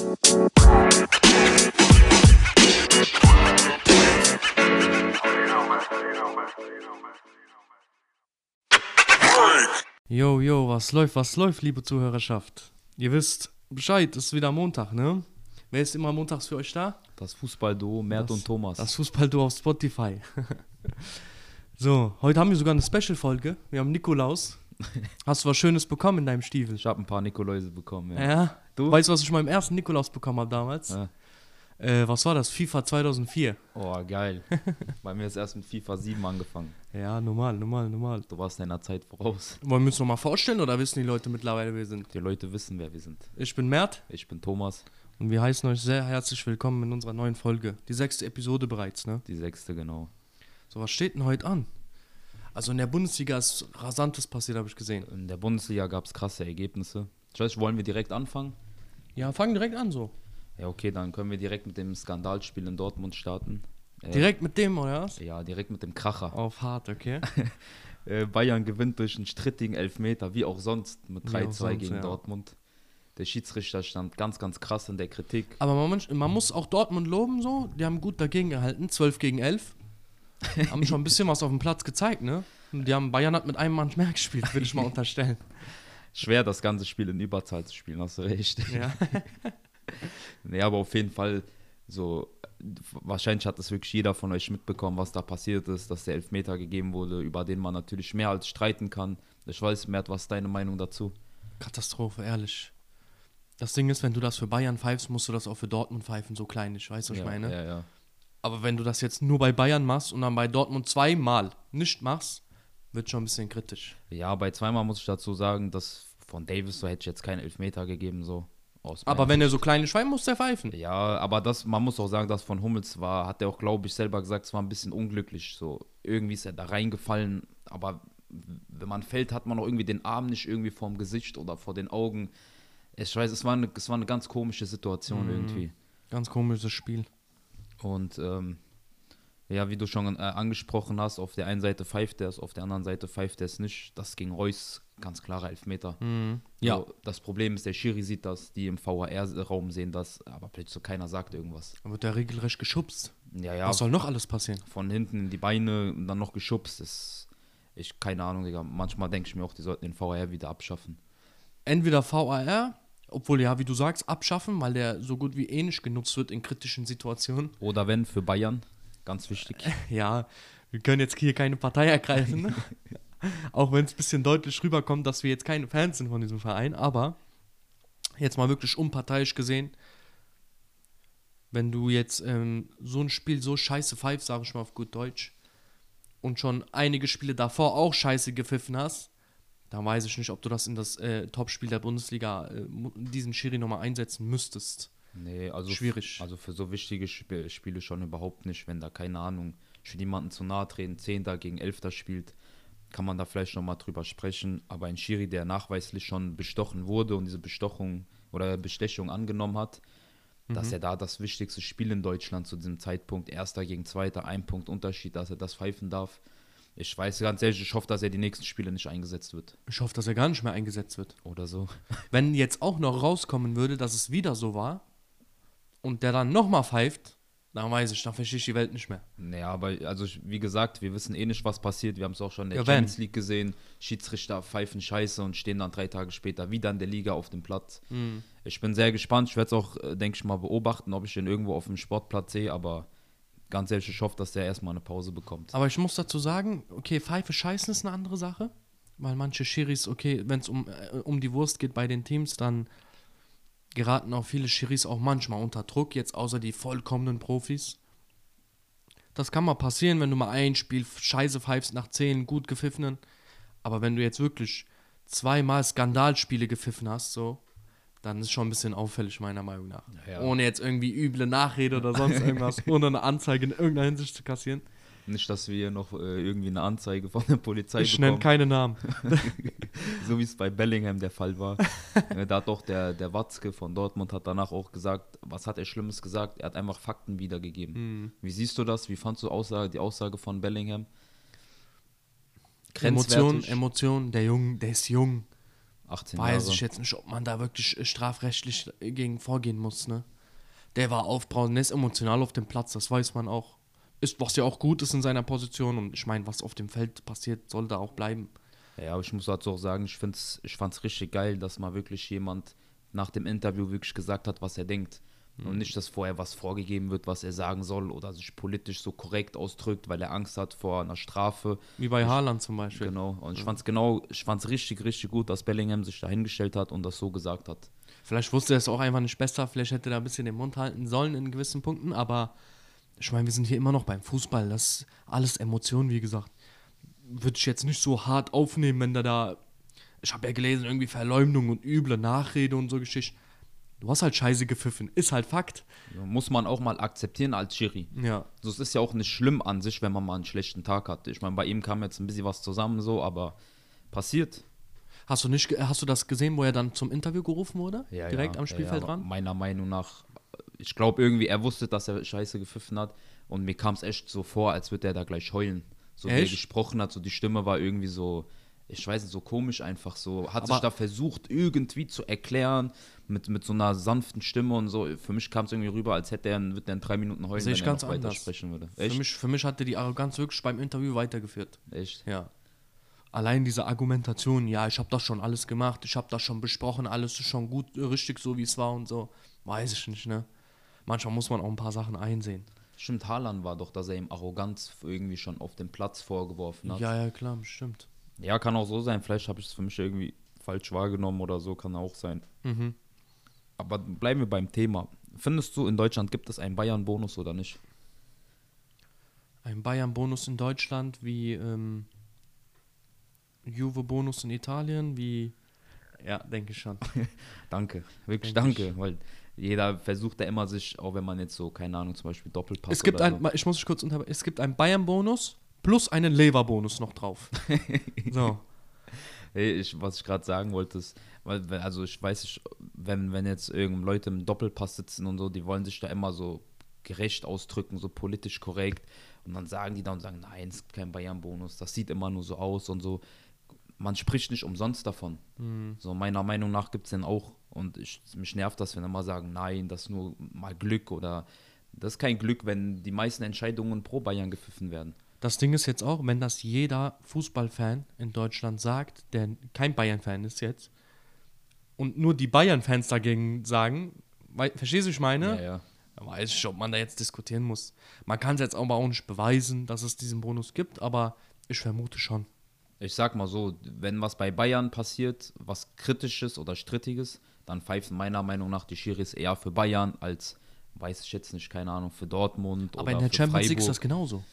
Yo, yo, was läuft, was läuft, liebe Zuhörerschaft? Ihr wisst Bescheid, es ist wieder Montag, ne? Wer ist immer montags für euch da? Das Fußballduo Mert Das- und Thomas. Das Fußballduo auf Spotify. so, heute haben wir sogar eine Special-Folge. Wir haben Nikolaus. Hast du was Schönes bekommen in deinem Stiefel? ich habe ein paar Nikoläuse bekommen. Ja. Ja. Du? Weißt du, was ich meinem ersten Nikolaus bekommen habe damals? Ja. Äh, was war das? FIFA 2004. Oh, geil. Bei mir ist erst mit FIFA 7 angefangen. Ja, normal, normal, normal. Du warst deiner Zeit voraus. Wollen wir uns nochmal vorstellen oder wissen die Leute mittlerweile, wer wir sind? Die Leute wissen, wer wir sind. Ich bin Mert Ich bin Thomas, und wir heißen euch sehr herzlich willkommen in unserer neuen Folge. Die sechste Episode bereits, ne? die sechste genau. So, was steht denn heute an? Also in der Bundesliga ist Rasantes passiert, habe ich gesehen. In der Bundesliga gab es krasse Ergebnisse. Ich weiß, wollen wir direkt anfangen? Ja, fang direkt an so. Ja, okay, dann können wir direkt mit dem Skandalspiel in Dortmund starten. Äh, Direkt mit dem, oder was? Ja, direkt mit dem Kracher. Auf hart, okay. Äh, Bayern gewinnt durch einen strittigen Elfmeter, wie auch sonst, mit Wie auch 3-2 sonst, gegen ja. Dortmund. Der Schiedsrichter stand ganz, ganz krass in der Kritik. Aber man, man muss auch Dortmund loben, so. Die haben gut dagegen gehalten. 12 gegen 11. haben schon ein bisschen was auf dem Platz gezeigt, ne? Die haben, Bayern hat mit einem Mann mehr gespielt, würde ich mal unterstellen. Schwer, das ganze Spiel in Überzahl zu spielen, hast du recht. Ja. Nee, aber auf jeden Fall, so, wahrscheinlich hat das wirklich jeder von euch mitbekommen, was da passiert ist, dass der Elfmeter gegeben wurde, über den man natürlich mehr als streiten kann. Ich weiß, Mert, was ist deine Meinung dazu? Katastrophe, ehrlich. Das Ding ist, wenn du das für Bayern pfeifst, musst du das auch für Dortmund pfeifen, so kleinisch, weißt du, was ja, ich meine? Ja, ja. Aber wenn du das jetzt nur bei Bayern machst und dann bei Dortmund zweimal nicht machst, wird schon ein bisschen kritisch. Ja, bei zweimal muss ich dazu sagen, dass von Davis so hätte ich jetzt keinen Elfmeter gegeben, so. Aus Aber wenn er so kleine Schwein muss, der pfeifen. Ja, aber das, man muss auch sagen, dass von Hummels war, hat er auch, glaube ich, selber gesagt, es war ein bisschen unglücklich. So, irgendwie ist er da reingefallen, aber wenn man fällt, hat man auch irgendwie den Arm nicht irgendwie vorm Gesicht oder vor den Augen. Ich weiß, es war eine, es war eine ganz komische Situation Mhm. irgendwie. Ganz komisches Spiel. Und ähm, ja, wie du schon äh, angesprochen hast, auf der einen Seite pfeift er es, auf der anderen Seite pfeift er es nicht. Das ging Reus ganz klarer Elfmeter. Ja. So, das Problem ist, der Schiri sieht das, die im VAR-Raum sehen das, aber plötzlich so keiner sagt irgendwas. Da wird der regelrecht geschubst. Ja, ja, Was soll noch alles passieren? von hinten in die Beine und dann noch geschubst. Das, ich, keine Ahnung, Digga. Manchmal denke ich mir auch, die sollten den VAR wieder abschaffen. Entweder VAR, obwohl ja, wie du sagst, abschaffen, weil der so gut wie eh nicht genutzt wird in kritischen Situationen. Oder wenn, für Bayern, ganz wichtig. Ja, wir können jetzt hier keine Partei ergreifen. ne? Auch wenn es ein bisschen deutlich rüberkommt, dass wir jetzt keine Fans sind von diesem Verein. Aber jetzt mal wirklich unparteiisch gesehen, wenn du jetzt ähm, so ein Spiel so scheiße pfeifst, sage ich mal auf gut Deutsch, und schon einige Spiele davor auch scheiße gepfiffen hast, dann weiß ich nicht, ob du das in das äh, Topspiel der Bundesliga, äh, diesen Schiri nochmal einsetzen müsstest. Nee, also, Schwierig. Also für so wichtige Sp Spiele schon überhaupt nicht. Wenn da, keine Ahnung, ich will niemanden zu nahe treten, Zehnter gegen Elfter spielt, kann man da vielleicht nochmal drüber sprechen. Aber ein Schiri, der nachweislich schon bestochen wurde und diese Bestochung oder Bestechung angenommen hat, dass er da das wichtigste Spiel in Deutschland zu diesem Zeitpunkt, Erster gegen Zweiter, ein Punkt Unterschied, dass er das pfeifen darf. Ich weiß ganz ehrlich, ich hoffe, dass er die nächsten Spiele nicht eingesetzt wird. Ich hoffe, dass er gar nicht mehr eingesetzt wird. Oder so. Wenn jetzt auch noch rauskommen würde, dass es wieder so war und der dann nochmal pfeift, dann weiß ich, dann verstehe ich die Welt nicht mehr. Naja, aber also ich- wie gesagt, wir wissen eh nicht, was passiert. Wir haben es auch schon in der Ja. Champions League gesehen. Schiedsrichter pfeifen Scheiße und stehen dann drei Tage später wieder in der Liga auf dem Platz. Mhm. Ich bin sehr gespannt. Ich werde es auch, äh, denke ich mal, beobachten, ob ich ihn irgendwo auf dem Sportplatz sehe. Aber ganz ehrlich, ich hoffe, dass der erstmal eine Pause bekommt. Aber ich muss dazu sagen, okay, Pfeife scheißen ist eine andere Sache, weil manche Schiris, okay, wenn es um, äh, um die Wurst geht bei den Teams, dann geraten auch viele Schiris auch manchmal unter Druck, jetzt außer die vollkommenen Profis. Das kann mal passieren, wenn du mal ein Spiel scheiße pfeifst nach zehn gut gepfiffenen. Aber wenn du jetzt wirklich zweimal Skandalspiele gepfiffen hast, so, dann ist schon ein bisschen auffällig, meiner Meinung nach. Ja. Ohne jetzt irgendwie üble Nachrede oder sonst irgendwas, ohne eine Anzeige in irgendeiner Hinsicht zu kassieren. Nicht, dass wir hier noch äh, irgendwie eine Anzeige von der Polizei Ich nenne bekommen. keine Namen. so wie es bei Bellingham der Fall war. Da hat doch der, der Watzke von Dortmund hat danach auch gesagt, was hat er Schlimmes gesagt? Er hat einfach Fakten wiedergegeben. Hm. Wie siehst du das? Wie fandst du Aussage, die Aussage von Bellingham? Emotion, Grenzwertig? Emotion, der Jung, der ist jung. 18 weiß Jahre. ich jetzt nicht, ob man da wirklich äh, strafrechtlich gegen vorgehen muss, ne? Der war aufbrausend, der ist emotional auf dem Platz, das weiß man auch. Ist, was ja auch gut ist in seiner Position und ich meine, was auf dem Feld passiert, soll da auch bleiben. Ja, aber ich muss dazu auch sagen, ich, find's, ich fand es richtig geil, dass mal wirklich jemand nach dem Interview wirklich gesagt hat, was er denkt. Und nicht, dass vorher was vorgegeben wird, was er sagen soll oder sich politisch so korrekt ausdrückt, weil er Angst hat vor einer Strafe. Wie bei Haaland zum Beispiel. Genau. Und ich fand's genau, ich fand's richtig, richtig gut, dass Bellingham sich da hingestellt hat und das so gesagt hat. Vielleicht wusste er es auch einfach nicht besser, vielleicht hätte er da ein bisschen den Mund halten sollen in gewissen Punkten, aber ich meine, wir sind hier immer noch beim Fußball, das ist alles Emotion, wie gesagt. Würde ich jetzt nicht so hart aufnehmen, wenn da da, ich habe ja gelesen, irgendwie Verleumdung und üble Nachrede und so Geschichte. Du hast halt scheiße gepfiffen, ist halt Fakt. Muss man auch mal akzeptieren als Schiri. Ja. So, es ist ja auch nicht schlimm an sich, wenn man mal einen schlechten Tag hat. Ich meine, bei ihm kam jetzt ein bisschen was zusammen so, aber passiert. Hast du nicht, hast du das gesehen, wo er dann zum Interview gerufen wurde? Direkt ja, am Spielfeld ja, ja. dran? Meiner Meinung nach, ich glaube irgendwie, er wusste, dass er scheiße gepfiffen hat und mir kam es echt so vor, als würde er da gleich heulen. So wie er Echt? gesprochen hat, so die Stimme war irgendwie so, ich weiß nicht, so komisch einfach so. Hat sich Aber- da versucht, irgendwie zu erklären, mit, mit so einer sanften Stimme und so. Für mich kam es irgendwie rüber, als hätte er, würde er in drei Minuten heulen, Sehe ich wenn er ganz noch weiter anders. sprechen würde. Für mich, für mich hatte die Arroganz wirklich beim Interview weitergeführt. Echt? Ja. Allein diese Argumentation, ja, ich habe das schon alles gemacht, ich habe das schon besprochen, alles ist schon gut, richtig so, wie es war und so. Weiß ich nicht, ne? Manchmal muss man auch ein paar Sachen einsehen. Stimmt, Haaland war doch, dass er ihm Arroganz irgendwie schon auf dem Platz vorgeworfen hat. Ja, ja, klar, bestimmt. Ja, kann auch so sein. Vielleicht habe ich es für mich irgendwie falsch wahrgenommen oder so, kann auch sein. Mhm. Aber bleiben wir beim Thema. Findest du, in Deutschland gibt es einen Bayern-Bonus oder nicht? Ein Bayern-Bonus in Deutschland, wie ähm, Juve-Bonus in Italien, wie. Ja, denke ich schon. Danke, wirklich Denk danke, weil jeder versucht da immer sich, auch wenn man jetzt so, keine Ahnung, zum Beispiel Doppelpass es gibt ein, ich muss dich kurz unterbrechen, es gibt einen Bayern-Bonus plus einen Lever-Bonus noch drauf. so. Hey, ich, was ich gerade sagen wollte, ist, weil, also ich weiß nicht, wenn, wenn jetzt irgend Leute im Doppelpass sitzen und so, die wollen sich da immer so gerecht ausdrücken, so politisch korrekt und dann sagen die da und sagen, nein, es gibt keinen Bayern-Bonus, das sieht immer nur so aus und so. Man spricht nicht umsonst davon. So meiner Meinung nach gibt es den auch und ich, mich nervt das, wenn immer sagen, nein, das ist nur mal Glück oder das ist kein Glück, wenn die meisten Entscheidungen pro Bayern gepfiffen werden. Das Ding ist jetzt auch, wenn das jeder Fußballfan in Deutschland sagt, der kein Bayern-Fan ist jetzt, und nur die Bayern-Fans dagegen sagen, wei- verstehst du, was ich meine? Ja, ja. Da weiß ich, ob man da jetzt diskutieren muss. Man kann es jetzt aber auch nicht beweisen, dass es diesen Bonus gibt, aber ich vermute schon. Ich sag mal so, wenn was bei Bayern passiert, was Kritisches oder Strittiges, dann pfeifen meiner Meinung nach die Schiris eher für Bayern als, weiß ich jetzt nicht, keine Ahnung, für Dortmund Aber oder in der für Champions League ist Freiburg. das genauso.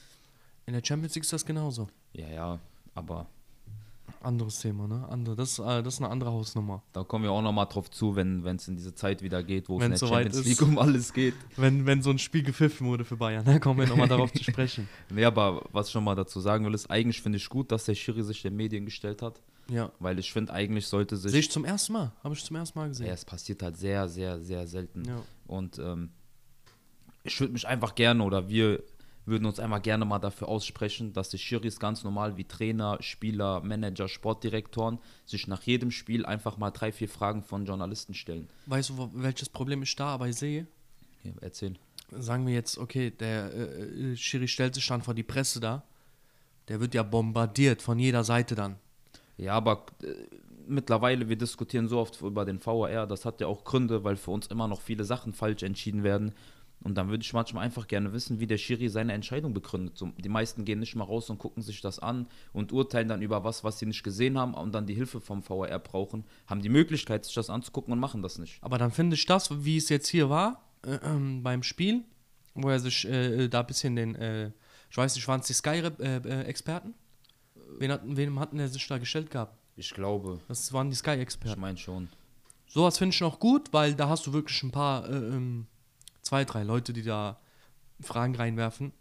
In der Champions League ist das genauso. Ja, ja, aber Anderes Thema, ne? Andere, das, ist, äh, das ist eine andere Hausnummer. da kommen wir auch nochmal drauf zu, wenn es in diese Zeit wieder geht, wo es in der soweit Champions ist. League um alles geht. Wenn, wenn so ein Spiel gepfiffen wurde für Bayern, da kommen wir nochmal darauf zu sprechen. Nee, aber was ich schon mal dazu sagen will, ist, eigentlich finde ich gut, dass der Schiri sich den Medien gestellt hat, Ja. weil ich finde, eigentlich sollte sich Sehe ich zum ersten Mal. Habe ich zum ersten Mal gesehen. Ja, es passiert halt sehr, sehr, sehr selten. Ja. Und ähm, ich würde mich einfach gerne oder wir würden uns einmal gerne mal dafür aussprechen, dass die Schiris ganz normal wie Trainer, Spieler, Manager, Sportdirektoren sich nach jedem Spiel einfach mal drei, vier Fragen von Journalisten stellen. Weißt du, welches Problem ich da aber sehe? Okay, erzähl. Sagen wir jetzt, okay, der äh, äh, Schiri stellt sich dann vor die Presse da. Der wird ja bombardiert von jeder Seite dann. Ja, aber äh, mittlerweile, wir diskutieren so oft über den VAR, das hat ja auch Gründe, weil für uns immer noch viele Sachen falsch entschieden werden. Und dann würde ich manchmal einfach gerne wissen, wie der Schiri seine Entscheidung begründet. So, die meisten gehen nicht mal raus und gucken sich das an und urteilen dann über was, was sie nicht gesehen haben und dann die Hilfe vom VAR brauchen, haben die Möglichkeit, sich das anzugucken und machen das nicht. Aber dann finde ich das, wie es jetzt hier war, äh, ähm, beim Spiel, wo er sich äh, da ein bisschen den, äh, ich weiß nicht, waren es die Sky-Experten? Wen hatten, wem hatten er sich da gestellt gehabt? Ich glaube, Das waren die ich Sky-Experten. meine schon. Sowas finde ich noch gut, weil da hast du wirklich ein paar, äh, ähm, zwei, drei Leute, die da Fragen reinwerfen.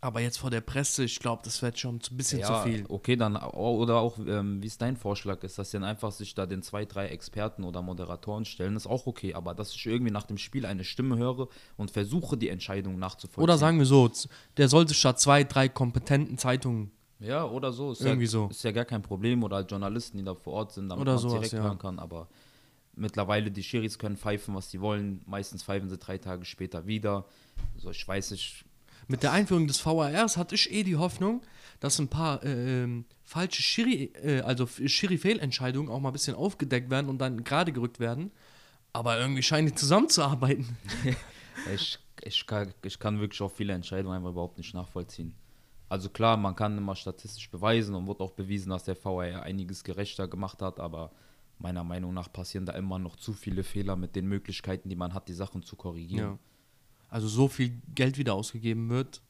Aber jetzt vor der Presse, ich glaube, das wird schon ein bisschen ja, zu viel. okay, dann oder auch, ähm, wie es dein Vorschlag ist, dass sie dann einfach sich da den zwei, drei Experten oder Moderatoren stellen, ist auch okay. Aber dass ich irgendwie nach dem Spiel eine Stimme höre und versuche, die Entscheidung nachzuvollziehen. Oder sagen wir so, der soll sich da zwei, drei kompetenten Zeitungen Ja, oder so. Ist Irgendwie ja, so. Ist ja gar kein Problem. Oder Journalisten, die da vor Ort sind, damit Oder man sowas, direkt ja. hören kann. Aber mittlerweile, die Schiris können pfeifen, was sie wollen. Meistens pfeifen sie drei Tage später wieder. So, ich weiß nicht. Mit der Einführung des VARs hatte ich eh die Hoffnung, dass ein paar äh, ähm, falsche Schiri, äh, also Schiri-Fehlentscheidungen auch mal ein bisschen aufgedeckt werden und dann gerade gerückt werden. Aber irgendwie scheinen die zusammenzuarbeiten. Ich, ich, kann, ich kann wirklich auch viele Entscheidungen einfach überhaupt nicht nachvollziehen. Also klar, man kann immer statistisch beweisen und wird auch bewiesen, dass der VAR einiges gerechter gemacht hat, aber meiner Meinung nach passieren da immer noch zu viele Fehler mit den Möglichkeiten, die man hat, die Sachen zu korrigieren. Ja. Also so viel Geld wieder ausgegeben wird,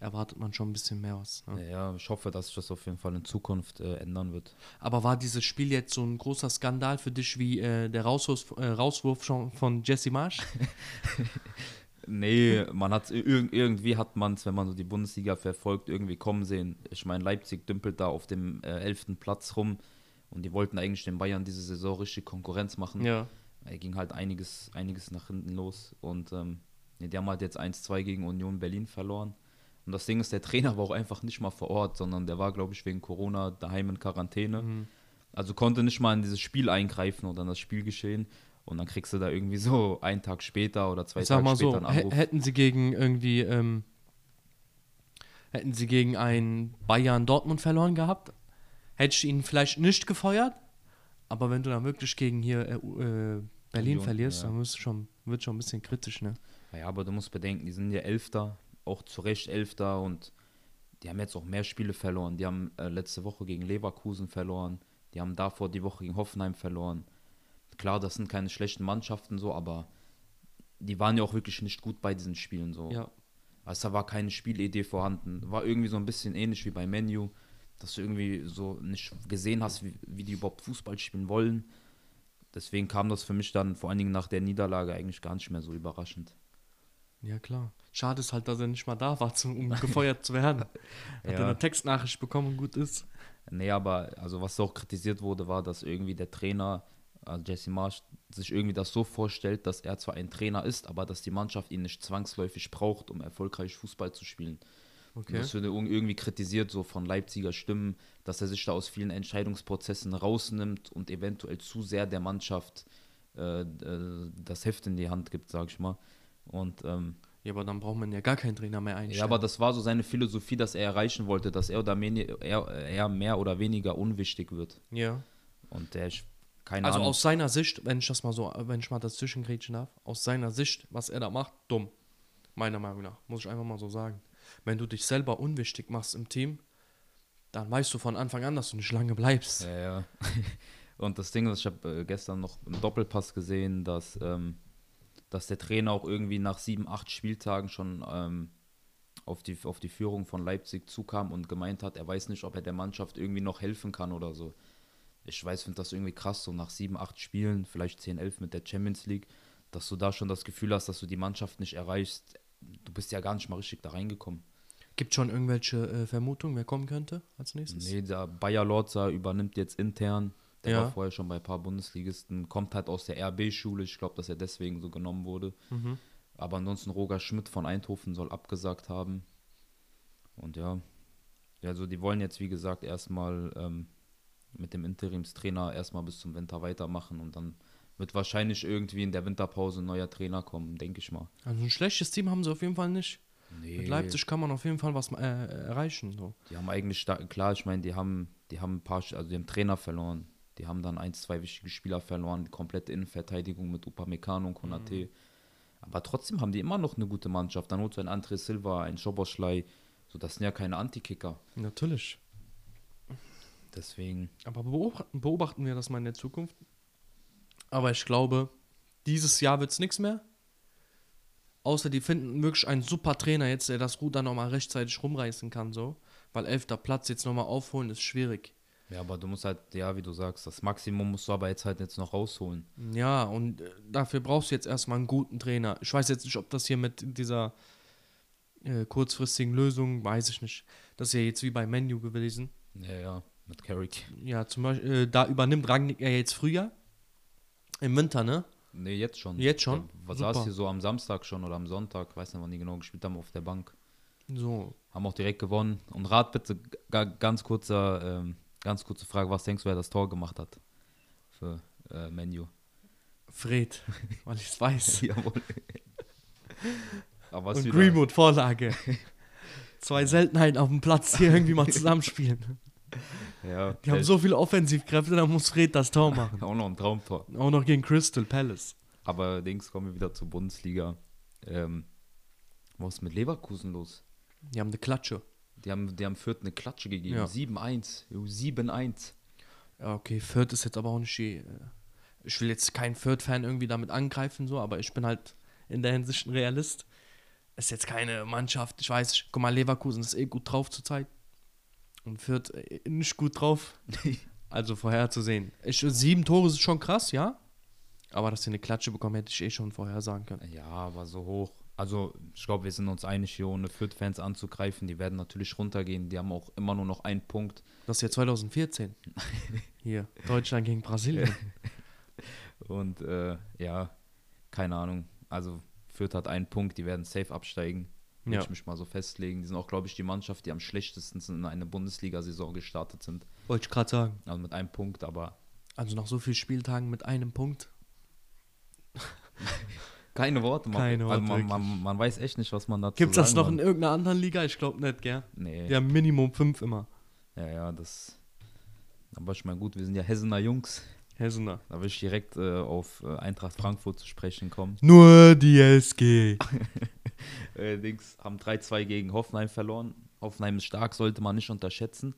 erwartet man schon ein bisschen mehr was. Ne? Ja, ich hoffe, dass sich das auf jeden Fall in Zukunft äh, ändern wird. Aber war dieses Spiel jetzt so ein großer Skandal für dich wie äh, der Rauswurf, äh, Rauswurf von Jesse Marsch? Nee, man hat irg irgendwie hat man es, wenn man so die Bundesliga verfolgt, irgendwie kommen sehen. Ich meine, Leipzig dümpelt da auf dem äh, elften Platz rum und die wollten eigentlich den Bayern diese Saison richtig Konkurrenz machen. ja. Da ging halt einiges, einiges nach hinten los und ähm, die haben halt jetzt 1-2 gegen Union Berlin verloren. Und das Ding ist, der Trainer war auch einfach nicht mal vor Ort, sondern der war, glaube ich, wegen Corona daheim in Quarantäne. Also konnte nicht mal in dieses Spiel eingreifen oder in das Spielgeschehen. Und dann kriegst du da irgendwie so einen Tag später oder zwei Ich sag Tage mal später so, einen Anruf. hätten sie gegen irgendwie, ähm, hätten sie gegen ein Bayern Dortmund verloren gehabt, hätte ich ihn vielleicht nicht gefeuert. Aber wenn du dann wirklich gegen hier äh, äh, Berlin Union, verlierst, ja. dann wirst schon, wird schon ein bisschen kritisch, ne? Ja, aber du musst bedenken, die sind ja Elfter, auch zu Recht Elfter und die haben jetzt auch mehr Spiele verloren. Die haben äh, letzte Woche gegen Leverkusen verloren, die haben davor die Woche gegen Hoffenheim verloren. Klar, das sind keine schlechten Mannschaften so, aber die waren ja auch wirklich nicht gut bei diesen Spielen so. Ja. Also da war keine Spielidee vorhanden. War irgendwie so ein bisschen ähnlich wie bei Menu, dass du irgendwie so nicht gesehen hast, wie, wie die überhaupt Fußball spielen wollen. Deswegen kam das für mich dann vor allen Dingen nach der Niederlage eigentlich gar nicht mehr so überraschend. Ja, klar. Schade ist halt, dass er nicht mal da war, zum, um gefeuert zu werden. Hat Ja. er eine Textnachricht bekommen und gut ist. Nee, aber also was auch kritisiert wurde, war, dass irgendwie der Trainer, also Jesse Marsch, sich irgendwie das so vorstellt, dass er zwar ein Trainer ist, aber dass die Mannschaft ihn nicht zwangsläufig braucht, um erfolgreich Fußball zu spielen. Und Okay. Das irg- irgendwie kritisiert, so von Leipziger Stimmen, dass er sich da aus vielen Entscheidungsprozessen rausnimmt und eventuell zu sehr der Mannschaft äh, äh, das Heft in die Hand gibt, sag ich mal. Und ähm, Ja, aber dann braucht man ja gar keinen Trainer mehr einstellen. ja, aber das war so seine Philosophie, dass er erreichen wollte, dass er oder meni- er, er mehr oder weniger unwichtig wird. ja. Und der, ich- keine Also Ahnung. aus seiner Sicht, wenn ich das mal so, wenn ich mal grätschen darf, aus seiner Sicht, was er da macht, dumm. Meiner Meinung nach. Muss ich einfach mal so sagen. Wenn du dich selber unwichtig machst im Team, dann weißt du von Anfang an, dass du nicht lange bleibst. Ja, ja. Und das Ding ist, ich habe äh, gestern noch im Doppelpass gesehen, dass, ähm, dass der Trainer auch irgendwie nach sieben, acht Spieltagen schon ähm, auf, die, auf die Führung von Leipzig zukam und gemeint hat, er weiß nicht, ob er der Mannschaft irgendwie noch helfen kann oder so. Ich weiß, finde das irgendwie krass, so nach sieben, acht Spielen, vielleicht 10, 11 mit der Champions League, dass du da schon das Gefühl hast, dass du die Mannschaft nicht erreichst. Du bist ja gar nicht mal richtig da reingekommen. Gibt schon irgendwelche äh, Vermutungen, wer kommen könnte als nächstes? Nee, der Bayer Lorza übernimmt jetzt intern. Der Ja. war vorher schon bei ein paar Bundesligisten, kommt halt aus der RB-Schule. Ich glaube, dass er deswegen so genommen wurde. Mhm. Aber ansonsten Roger Schmidt von Eindhoven soll abgesagt haben. Und ja, also die wollen jetzt, wie gesagt, erstmal ähm, mit dem Interimstrainer erstmal bis zum Winter weitermachen und dann wird wahrscheinlich irgendwie in der Winterpause ein neuer Trainer kommen, denke ich mal. Also ein schlechtes Team haben sie auf jeden Fall nicht. Nee, Mit Leipzig kann man auf jeden Fall was äh, erreichen. So. Die haben eigentlich, klar, ich meine, die haben, die haben ein paar, also die haben Trainer verloren. Die haben dann ein, zwei wichtige Spieler verloren, die komplette Innenverteidigung mit Upamecano und Konate. Aber trotzdem haben die immer noch eine gute Mannschaft. Dann holst du ein André Silva, ein Schoboschlei. So, das sind ja keine Antikicker. Natürlich. Deswegen, Aber beobachten, beobachten wir das mal in der Zukunft. Aber ich glaube, dieses Jahr wird es nichts mehr. Außer die finden wirklich einen super Trainer jetzt, der das Ruder nochmal rechtzeitig rumreißen kann, so. Weil elfter Platz jetzt nochmal aufholen ist schwierig. ja, aber du musst halt, ja, wie du sagst, das Maximum musst du aber jetzt halt jetzt noch rausholen. Ja, und äh, dafür brauchst du jetzt erstmal einen guten Trainer. Ich weiß jetzt nicht, ob das hier mit dieser äh, kurzfristigen Lösung, weiß ich nicht. Das ist ja jetzt wie bei Menu gewesen. Ja, ja, mit Carrick. Ja, zum Beispiel, äh, da übernimmt Rangnick ja jetzt früher. Im Winter, ne? Nee, jetzt schon. Jetzt schon? Was saß hier so am Samstag schon oder am Sonntag, weiß nicht, wann die genau gespielt haben, auf der Bank. So, Haben auch direkt gewonnen. Und rat bitte, ga, ganz kurzer, ähm, ganz kurze Frage, was denkst du, wer das Tor gemacht hat? Für äh, Menu. Fred, weil ich es weiß. Jawohl. Und wieder- Greenwood Vorlage. Zwei Seltenheiten auf dem Platz, die irgendwie mal zusammenspielen. Ja, Die haben so viele Offensivkräfte, da muss Fred das Tor machen. auch noch ein Traumtor. Auch noch gegen Crystal Palace. Aber Dings kommen wir wieder zur Bundesliga. Ähm, was ist mit Leverkusen los? Die haben eine Klatsche. Die haben, die haben Fürth eine Klatsche gegeben. Ja. 7-1. Jo, 7-1. Ja, okay, Fürth ist jetzt aber auch nicht die. äh, Ich will jetzt keinen Fürth-Fan irgendwie damit angreifen, so, aber ich bin halt in der Hinsicht ein Realist. Ist jetzt keine Mannschaft, ich weiß, guck mal, Leverkusen ist eh gut drauf zurzeit. Und Fürth äh, nicht gut drauf. also vorherzusehen. Ich, sieben Tore ist schon krass, ja. Aber dass sie eine Klatsche bekommen, hätte ich eh schon vorher sagen können. Ja, aber so hoch. Also, ich glaube, wir sind uns einig, hier ohne Fürth-Fans anzugreifen. Die werden natürlich runtergehen. Die haben auch immer nur noch einen Punkt. Das ist ja 2014. Hier, Deutschland gegen Brasilien. Und äh, ja, keine Ahnung. Also, Fürth hat einen Punkt. Die werden safe absteigen. Würde Ja. ich mich mal so festlegen. Die sind auch, glaube ich, die Mannschaft, die am schlechtesten in eine Bundesliga-Saison gestartet sind. Wollte ich gerade sagen. Also mit einem Punkt, aber Also nach so vielen Spieltagen mit einem Punkt. keine Worte. Man, Keine also Worte, man, man, man weiß echt nicht, was man dazu Gibt es das sagen noch in soll. irgendeiner anderen Liga? Ich glaube nicht, gell? Nee. Die haben Minimum fünf immer. Ja, ja, das. Aber ich meine, gut, wir sind ja Hessener Jungs. Hessener. Da will ich direkt äh, auf äh, Eintracht Frankfurt zu sprechen kommen. Nur die SG. Äh, Dings haben 3-2 gegen Hoffenheim verloren. Hoffenheim ist stark, sollte man nicht unterschätzen.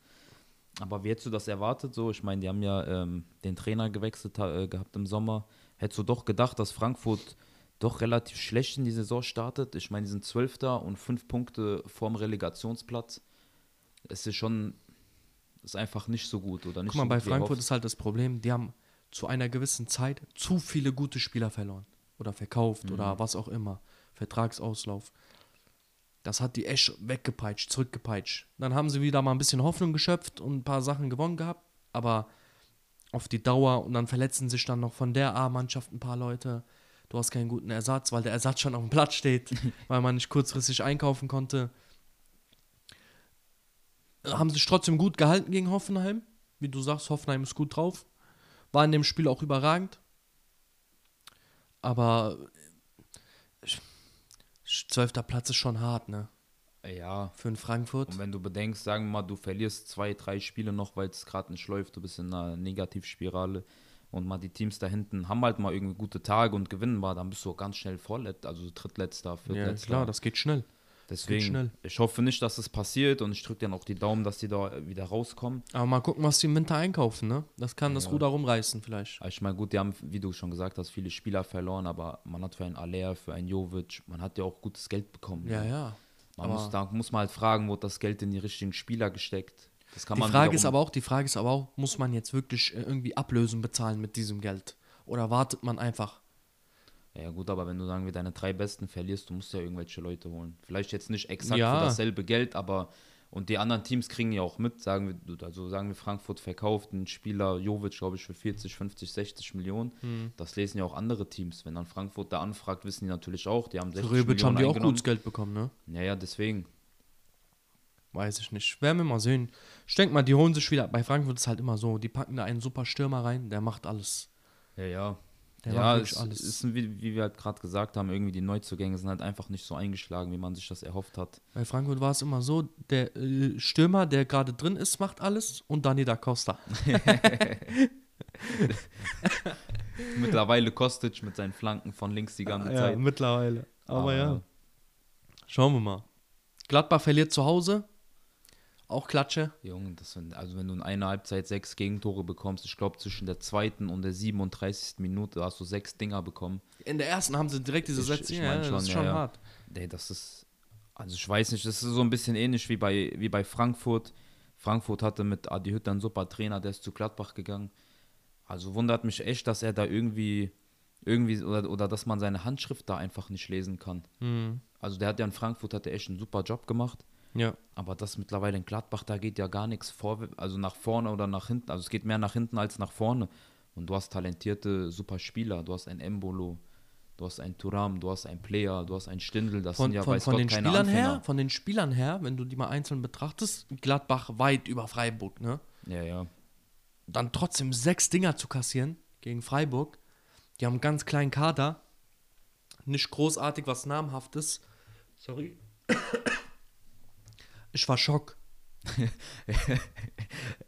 Aber wie hättest du das erwartet? So, ich meine, die haben ja ähm, den Trainer gewechselt äh, gehabt im Sommer. Hättest du doch gedacht, dass Frankfurt doch relativ schlecht in die Saison startet? Ich meine, die sind Zwölfter und fünf Punkte vorm Relegationsplatz. Es ist schon, ist einfach nicht so gut oder nicht Guck mal, so bei Frankfurt ist halt das Problem, die haben zu einer gewissen Zeit zu viele gute Spieler verloren. Oder verkauft Mhm. oder was auch immer. Vertragsauslauf. Das hat die echt weggepeitscht, zurückgepeitscht. Dann haben sie wieder mal ein bisschen Hoffnung geschöpft und ein paar Sachen gewonnen gehabt. Aber auf die Dauer und dann verletzen sich dann noch von der A-Mannschaft ein paar Leute. Du hast keinen guten Ersatz, weil der Ersatz schon auf dem Platz steht, weil man nicht kurzfristig einkaufen konnte. Haben sich trotzdem gut gehalten gegen Hoffenheim. Wie du sagst, Hoffenheim ist gut drauf. War in dem Spiel auch überragend. Aber ich- zwölfter Platz ist schon hart, ne? Ja, Für einen Frankfurt. Und wenn du bedenkst, sagen wir mal, du verlierst zwei, drei Spiele noch, weil es gerade nicht läuft, du bist in einer Negativspirale und mal die Teams da hinten haben halt mal irgendwie gute Tage und gewinnen mal, dann bist du auch ganz schnell vorletzt, also drittletzter, Ja, viertletzter. klar, das geht schnell. Deswegen, schnell. ich hoffe nicht, dass es passiert und ich drücke dann auch die Daumen, dass die da wieder rauskommen. Aber mal gucken, was die im Winter einkaufen, ne? Das kann das Ja. Ruder rumreißen vielleicht. Ich meine, gut, die haben, wie du schon gesagt hast, viele Spieler verloren, aber man hat für einen Aller, für einen Jovic, man hat ja auch gutes Geld bekommen. Ja, ja. Man aber- muss, da muss man halt fragen, wurde das Geld in die richtigen Spieler gesteckt? Das kann Die man Frage ist aber auch, die Frage ist aber auch, muss man jetzt wirklich äh, irgendwie Ablösen bezahlen mit diesem Geld? Oder wartet man einfach? Ja gut, aber wenn du sagen wir deine drei Besten verlierst, du musst ja irgendwelche Leute holen. Vielleicht jetzt nicht exakt Ja. für dasselbe Geld, aber und die anderen Teams kriegen ja auch mit, sagen wir, also sagen wir Frankfurt verkauft einen Spieler Jovic, glaube ich, für 40, 50, 60 Millionen. Hm. Das lesen ja auch andere Teams. Wenn dann Frankfurt da anfragt, wissen die natürlich auch, die haben 60 Für Rebic haben Millionen die auch gutes Geld bekommen, ne? Ja, ja, deswegen. Weiß ich nicht. Werden wir mal sehen. Ich denke mal, die holen sich wieder. Bei Frankfurt ist halt immer so, die packen da einen super Stürmer rein, der macht alles. Ja, ja. Der ja, es alles. ist, wie, wie wir halt gerade gesagt haben, irgendwie die Neuzugänge sind halt einfach nicht so eingeschlagen, wie man sich das erhofft hat. Bei Frankfurt war es immer so, der äh, Stürmer, der gerade drin ist, macht alles und Dani da Costa. Mittlerweile Kostic mit seinen Flanken von links die ganze Zeit. mittlerweile. Aber Ah. ja. Schauen wir mal. Gladbach verliert zu Hause. Auch Klatsche. Junge, das sind, also wenn du in einer Halbzeit sechs Gegentore bekommst, ich glaube zwischen der zweiten und der 37. Minute hast du sechs Dinger bekommen. In der ersten haben sie direkt diese Ich- Sätze. ich ja, mein das schon, ist ja, schon ja. hart. Ey, das ist, also ich weiß nicht, das ist so ein bisschen ähnlich wie bei, wie bei Frankfurt. Frankfurt hatte mit Adi Hütter einen super Trainer, der ist zu Gladbach gegangen. Also wundert mich echt, dass er da irgendwie, irgendwie, oder, oder dass man seine Handschrift da einfach nicht lesen kann. Mhm. Also der hat ja in Frankfurt hat er echt einen super Job gemacht. Ja. Aber das mittlerweile in Gladbach, da geht ja gar nichts vor, also nach vorne oder nach hinten. Also es geht mehr nach hinten als nach vorne. Und du hast talentierte, super Spieler. Du hast einen Embolo, du hast einen Turam, du hast einen Player, du hast einen Stindl, das Von, sind ja von, weiß von Gott den keine Spielern her, Anfänger. von den Spielern her, wenn du die mal einzeln betrachtest, Gladbach weit über Freiburg, ne? Ja, ja. Dann trotzdem sechs Dinger zu kassieren gegen Freiburg. Die haben einen ganz kleinen Kader. Nicht großartig was namhaftes. Sorry. Ich war schock.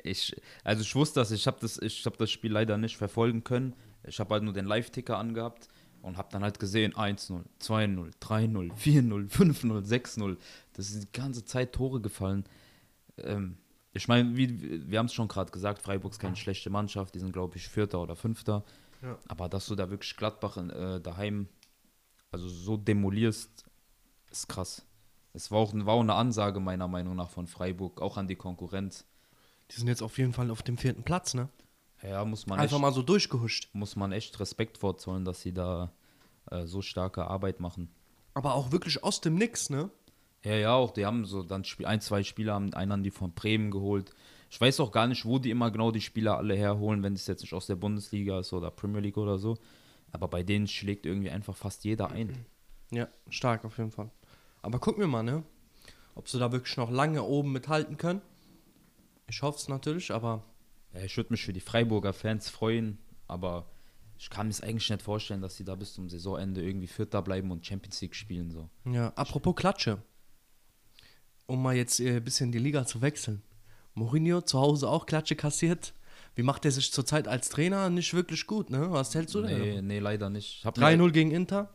Ich, also ich wusste das, ich habe das, ich hab das Spiel leider nicht verfolgen können. Ich habe halt nur den Live-Ticker angehabt und habe dann halt gesehen 1-0, 2-0, 3-0, 4-0, 5-0, 6-0. Das ist die ganze Zeit Tore gefallen. Ähm, ich meine, wie, wir haben es schon gerade gesagt, Freiburg ist keine schlechte Mannschaft, die sind glaube ich Vierter oder Fünfter. Ja. Aber dass du da wirklich Gladbach in, äh, daheim also so demolierst, ist krass. Es war auch, war auch eine Ansage meiner Meinung nach von Freiburg, auch an die Konkurrenz. Die sind jetzt auf jeden Fall auf dem vierten Platz, ne? Ja, muss man Einfach echt, mal so durchgehuscht. muss man echt Respekt vorzollen, dass sie da äh, so starke Arbeit machen. Aber auch wirklich aus dem Nix, ne? Ja, ja, auch die haben so dann ein, zwei Spieler haben einen die von Bremen geholt. Ich weiß auch gar nicht, wo die immer genau die Spieler alle herholen, wenn es jetzt nicht aus der Bundesliga ist oder Premier League oder so. Aber bei denen schlägt irgendwie einfach fast jeder ein. Ja, stark auf jeden Fall. Aber gucken wir mal, ne? Ob sie da wirklich noch lange oben mithalten können. Ich hoffe es natürlich, aber Ja, ich würde mich für die Freiburger Fans freuen, aber ich kann mir es eigentlich nicht vorstellen, dass sie da bis zum Saisonende irgendwie Vierter bleiben und Champions League spielen. So. ja, apropos Klatsche. Um mal jetzt äh, ein bisschen die Liga zu wechseln. Mourinho zu Hause auch Klatsche kassiert. Wie macht er sich zurzeit als Trainer? Nicht wirklich gut, ne? Was hältst du denn? Nee, nee, leider nicht. Ich hab 3-0 gegen Inter.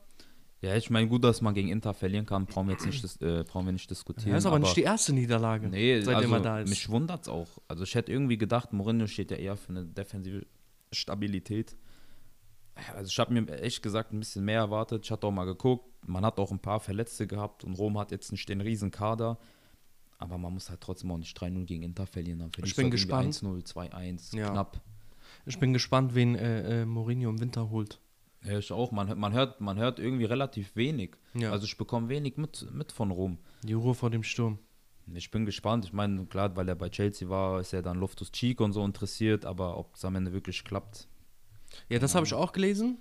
Ja, ich meine, gut, dass man gegen Inter verlieren kann, brauchen wir jetzt nicht, äh, brauchen wir nicht diskutieren. Ja, ist aber, nicht die erste Niederlage, Nee, seitdem also er da ist. mich wundert's auch. Also ich hätte irgendwie gedacht, Mourinho steht ja eher für eine defensive Stabilität. Also ich habe mir echt gesagt ein bisschen mehr erwartet. Ich hatte auch mal geguckt, man hat auch ein paar Verletzte gehabt und Rom hat jetzt nicht den riesen Kader. Aber man muss halt trotzdem auch nicht 3-0 gegen Inter verlieren. Dann Ich bin halt gespannt. irgendwie 1-0, 2-1, Ja. knapp. Ich bin gespannt, wen äh, äh, Mourinho im Winter holt. Ja, ich auch. Man, man, hört, man hört irgendwie relativ wenig. Ja. Also ich bekomme wenig mit, mit von Rom. Die Ruhe vor dem Sturm. Ich bin gespannt. Ich meine, klar, weil er bei Chelsea war, ist er dann Loftus Cheek und so interessiert, aber ob es am Ende wirklich klappt. Ja, das habe ich auch gelesen,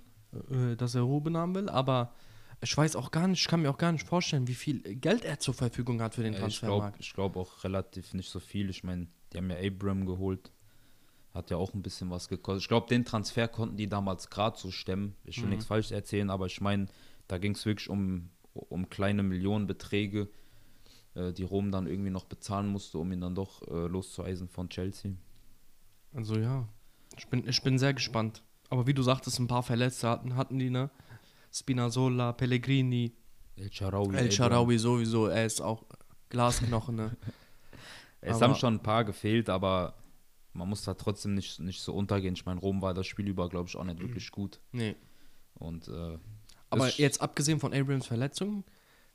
äh, dass er Ruhe benahmen will, aber ich weiß auch gar nicht, ich kann mir auch gar nicht vorstellen, wie viel Geld er zur Verfügung hat für den Äh, ich glaube Transfermarkt. glaub auch relativ nicht so viel. Ich meine, die haben ja Abram geholt. Hat ja auch ein bisschen was gekostet. Ich glaube, den Transfer konnten die damals gerade so stemmen. Ich will Mhm. nichts falsch erzählen, aber ich meine, da ging es wirklich um, um kleine Millionenbeträge, äh, die Rom dann irgendwie noch bezahlen musste, um ihn dann doch äh, loszueisen von Chelsea. Also ja, ich bin, ich bin sehr gespannt. Aber wie du sagtest, ein paar Verletzte hatten, hatten die, ne? Spinazzola, Pellegrini, El Sharawi. El. Sharawi sowieso, er ist auch Glasknochen, ne? Es Aber- haben schon ein paar gefehlt, aber man muss da trotzdem nicht, nicht so untergehen. Ich meine, Rom war das Spiel über, glaube ich, auch nicht wirklich gut. Nee. Und äh, Aber jetzt abgesehen von Abrams Verletzung,